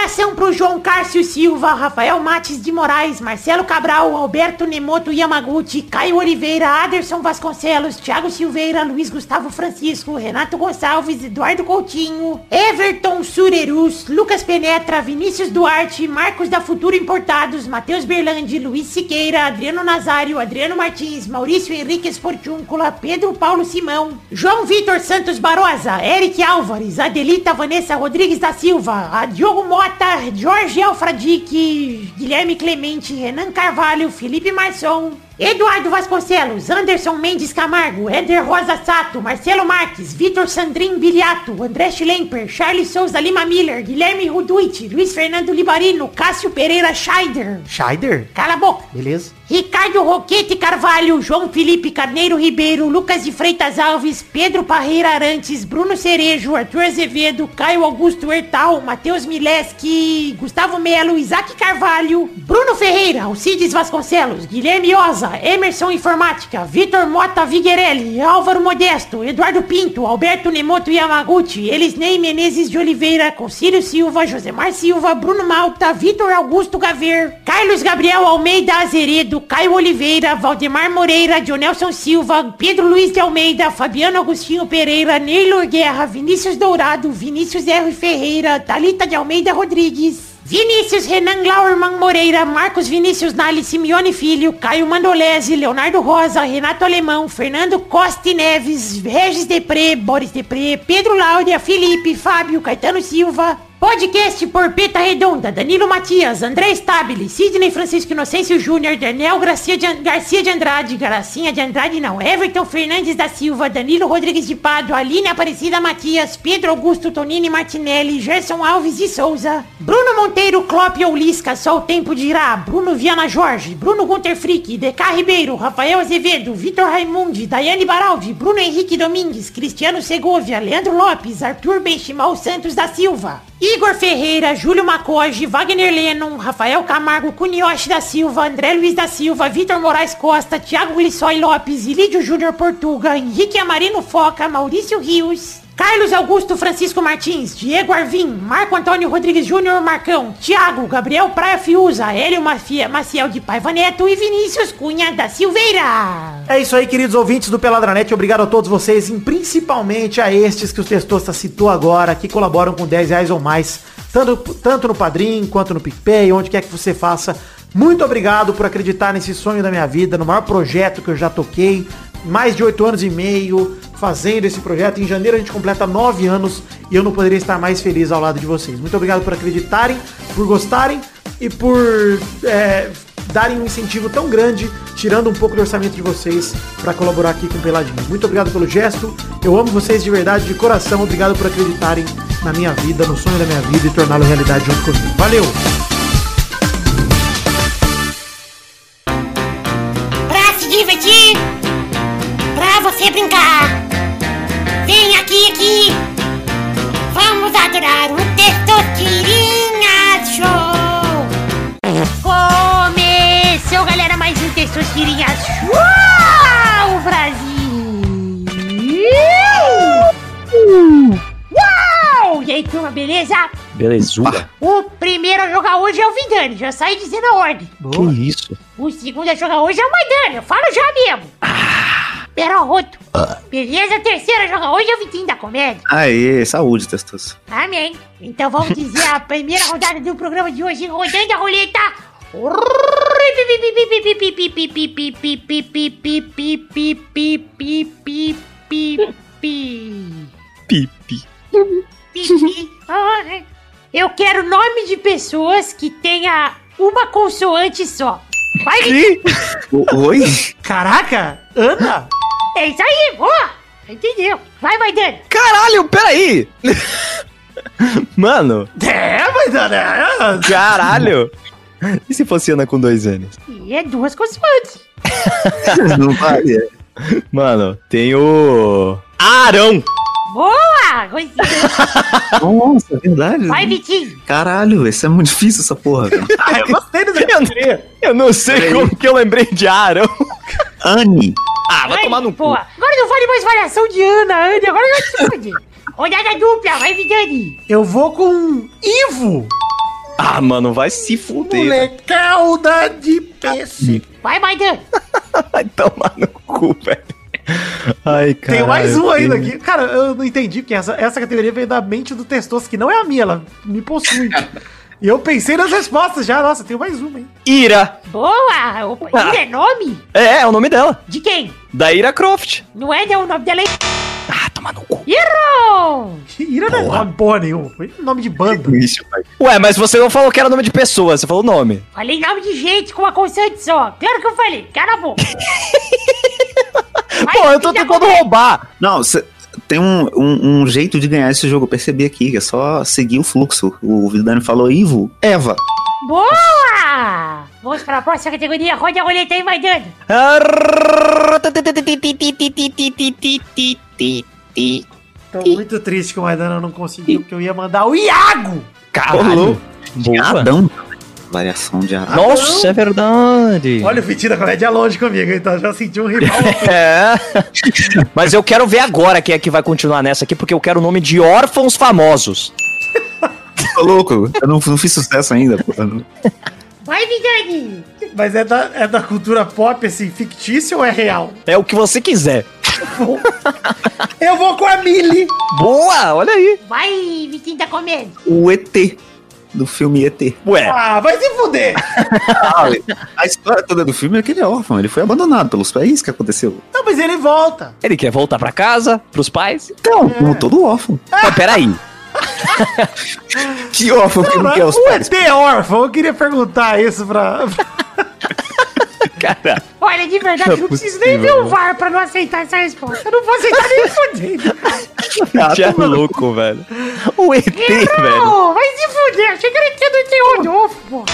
Abração pro João Cárcio Silva, Rafael Mates de Moraes, Marcelo Cabral, Alberto Nemoto Yamaguchi, Caio Oliveira, Aderson Vasconcelos, Thiago Silveira, Luiz Gustavo Francisco, Renato Gonçalves, Eduardo Coutinho, Everton Surerus, Lucas Penetra, Vinícius Duarte, Marcos da Futuro Importados, Matheus Berlandi, Luiz Siqueira, Adriano Nazário, Adriano Martins, Maurício Henrique Esportiúncula, Pedro Paulo Simão, João Vitor Santos Barosa, Eric Álvares, Adelita Vanessa Rodrigues da Silva, a Diogo Mota, Jorge Alfradique, Guilherme Clemente, Renan Carvalho, Felipe Marçom, Eduardo Vasconcelos, Anderson Mendes Camargo, Éder Rosa Sato, Marcelo Marques, Vitor Sandrin Biliato, André Schlemper, Charles Souza Lima Miller, Guilherme Ruduit, Luiz Fernando Libarino, Cássio Pereira Scheider. Scheider? Cala a boca. Beleza. Ricardo Roquete Carvalho, João Felipe Carneiro Ribeiro, Lucas de Freitas Alves, Pedro Parreira Arantes, Bruno Cerejo, Arthur Azevedo, Caio Augusto Hertal, Matheus Mileski, Gustavo Melo, Isaac Carvalho, Bruno Ferreira, Alcides Vasconcelos, Guilherme Oza, Souza, Emerson Informática, Vitor Mota Viguerelli, Álvaro Modesto, Eduardo Pinto, Alberto Nemoto Yamaguchi, Elisnei Menezes de Oliveira, Concílio Silva, Josemar Silva, Bruno Malta, Vitor Augusto Gaver, Carlos Gabriel Almeida Azeredo, Caio Oliveira, Valdemar Moreira, Dionelson Silva, Pedro Luiz de Almeida, Fabiano Agostinho Pereira, Neylor Guerra, Vinícius Dourado, Vinícius R. Ferreira, Thalita de Almeida Rodrigues, Vinícius Renan Lauerman Moreira, Marcos Vinícius Nali, Simeone Filho, Caio Mandolese, Leonardo Rosa, Renato Alemão, Fernando Costa Neves, Regis Depré, Boris Depré, Pedro Láudia, Felipe, Fábio, Caetano Silva. Podcast Porpeta Redonda, Danilo Matias, André Stabile, Sidney Francisco Inocêncio Júnior, Daniel Garcia de, Garcia de Andrade, Gracinha de Andrade não, Everton Fernandes da Silva, Danilo Rodrigues de Pado, Aline Aparecida Matias, Pedro Augusto Tonini Martinelli, Gerson Alves de Souza, Bruno Monteiro, Klopp Oulisca, Só o Tempo dirá, Bruno Viana Jorge, Bruno Gunter Frick, DK Ribeiro, Rafael Azevedo, Vitor Raimundi, Daiane Baraldi, Bruno Henrique Domingues, Cristiano Segovia, Leandro Lopes, Arthur Benchimal Santos da Silva, Igor Ferreira, Júlio Macoge, Wagner Lennon, Rafael Camargo, Cunioche da Silva, André Luiz da Silva, Vitor Moraes Costa, Thiago Glissói Lopes, Ilídio Júnior Portuga, Henrique Amarino Foca, Maurício Rios, Carlos Augusto Francisco Martins, Diego Arvim, Marco Antônio Rodrigues Júnior Marcão, Thiago, Gabriel Praia Fiuza, Hélio Mafia, Maciel de Paiva Neto e Vinícius Cunha da Silveira. É isso aí, queridos ouvintes do Peladranet. Obrigado a todos vocês, e principalmente a estes que o Testosta citou agora, que colaboram com 10 reais ou mais, tanto, tanto no Padrim quanto no PicPay, onde quer que você faça. Muito obrigado por acreditar nesse sonho da minha vida, no maior projeto que eu já toquei. Mais de oito anos e meio fazendo esse projeto. Em janeiro a gente completa nove anos e eu não poderia estar mais feliz ao lado de vocês. Muito obrigado por acreditarem, por gostarem e por é, darem um incentivo tão grande, tirando um pouco do orçamento de vocês para colaborar aqui com o Peladinho. Muito obrigado pelo gesto. Eu amo vocês de verdade, de coração. Obrigado por acreditarem na minha vida, no sonho da minha vida e torná-lo realidade junto comigo. Valeu! E turma, beleza? Belezura. O primeiro a jogar hoje é o Vidani, já saí dizendo a ordem. Que isso? O segundo a jogar hoje é o Maidana, eu falo já mesmo. Pera, Roto. Beleza? A terceira a jogar hoje é o Vitinho da Comédia. Aê, saúde, Testoso. Amém. Então vamos dizer a primeira rodada do programa de hoje, rodando a roleta. Pipi. Eu quero nome de pessoas que tenha uma consoante só. Vai. O- Oi? Caraca! Ana! É isso aí, boa! Entendeu? Vai, Maidana. Caralho, peraí! Mano, É, mas Ana! caralho! E se fosse Ana com dois N's? E é duas consoantes. Não vai. é. Mano, tem o. Arão! Boa! Coisinha. Nossa, é verdade. Vai, Vitinho. Caralho, isso é muito difícil, essa porra. velho. Ah, eu gostei dessa Eu, eu não sei como que eu lembrei de Arão. Anne. Ah, vai Ai, tomar no cu. Agora não vale mais variação de Ana, Ana. Agora vai se fuder. Rodada dupla, vai, Vidani. Eu vou com Ivo! Ah, mano, vai se fuder. Molecalda de PC. Vai, Maidana. Vai tomar no cu, velho. Ai, cara. Tem mais um ainda aqui. Cara, eu não entendi, porque essa, essa categoria veio da mente do Testoso, que não é a minha, ela me possui. e eu pensei nas respostas já. Nossa, tem mais uma, hein? Ira. Boa. Opa, Ah. Ira é nome? É, é o nome dela. De quem? Da Ira Croft. Não é, não. O nome dela é... Ah, tomar no cu. Ira não é nome porra nenhuma. Foi nome de banda. Isso, pai. Ué, mas você não falou que era nome de pessoa, você falou nome. Falei nome de gente com uma consoante só. Claro que eu falei. Cala a boca. Pô, eu tô tentando roubar. Não, cê- tem um, um, um jeito de ganhar esse jogo, eu percebi aqui, que é só seguir o fluxo. O Vidani falou Ivo, Eva. Boa! Vamos para a próxima categoria. Roda a roleta aí, vai dando. Tô muito triste que o Maidana não conseguiu, porque eu ia mandar o Iago! Caralho. Boa. Adão. Variação de arara. Nossa, é verdade. Olha o da comédia longe comigo, então já senti um rival. É. Mas eu quero ver agora quem é que vai continuar nessa aqui, porque eu quero o nome de órfãos famosos. Tô louco, eu não, não fiz sucesso ainda, pô. Vai, Vidani! Mas é da, é da cultura pop, assim, fictício ou é real? É o que você quiser. Eu vou com a Millie. Boa, olha aí. Vai, Vitinho da comédia! O ET, do filme ET. Ué, Ah, vai se fuder. Ah, a história toda do filme é que ele é órfão, ele foi abandonado pelos pais, é isso que aconteceu. Não, mas ele volta. ele quer voltar pra casa, pros pais? Então, como todo órfão. Mas peraí. Que órfão que não quer os o pais? ET é órfão, eu queria perguntar isso pra... Cara, Olha, de verdade, Não é não preciso nem ver o VAR pra não aceitar essa resposta. Eu não vou aceitar nem fudendo. que é louco, velho. O ET, velho. Não, vai se fuder. Achei que era ET do ET Rodolfo, pô.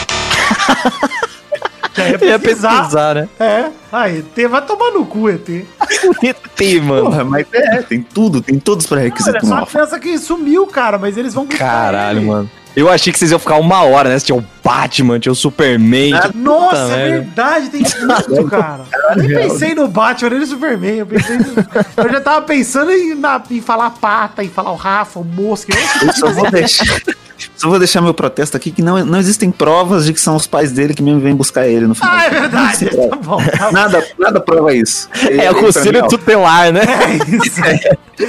Já ia Eu ia pesquisar. pesquisar, né? É. Ah, ET, vai tomar no cu, ET. O ET, mano. Porra, mas é, tem tudo, tem todos os Olha, pré-requisitos só no a órfão. criança que sumiu, cara, mas eles vão buscar Caralho, ele. mano. Eu achei que vocês iam ficar uma hora, né? Tinha o Batman, tinha o Superman. tinha- Nossa, é merda. verdade, tem tudo, cara. Eu nem pensei no Batman, nem no Superman. Eu, pensei no- eu já tava pensando em, na- em falar pata, em falar o Rafa, o Mosca. Eu só vou deixar, só vou deixar meu protesto aqui que não, não existem provas de que são os pais dele que mesmo vêm buscar ele no final. Ah, é verdade. Tá bom, tá bom. Nada, nada prova isso. É o conselho tutelar, né? É isso.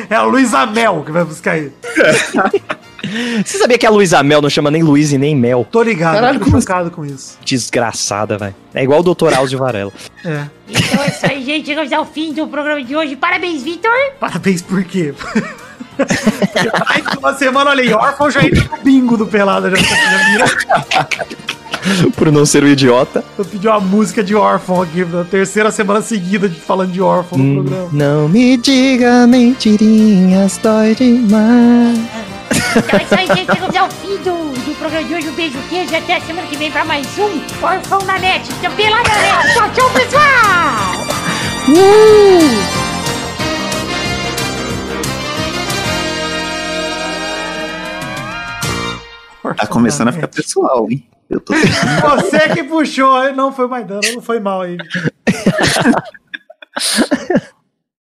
É o Luiz Amel que vai buscar ele. Você sabia que a Luísa Mel não chama nem Luiz e nem Mel? Tô ligado, Caralho, tô chocado com isso. Desgraçada, velho. É igual o Dr. Alzio Varela. É. Então é isso aí, gente. Chegamos ao fim do programa de hoje. Parabéns, Vitor. Parabéns por quê? Aí, uma semana, olha aí, órfão já entra no bingo do Pelada. Já, já vira. Por não ser um idiota. Eu pedi uma música de órfão aqui, na terceira semana seguida de falando de órfão no programa. Não me diga mentirinhas, dói demais. Então é isso aí, gente. Chegamos ao fim do, do programa de hoje. Um beijo, queijo. Até a semana que vem pra mais um Orfão na Net. Então, pelada net. Tchau, tchau, pessoal. Tá começando a ficar pessoal, hein? Eu tô Você que puxou, não foi mais dano, não foi mal aí.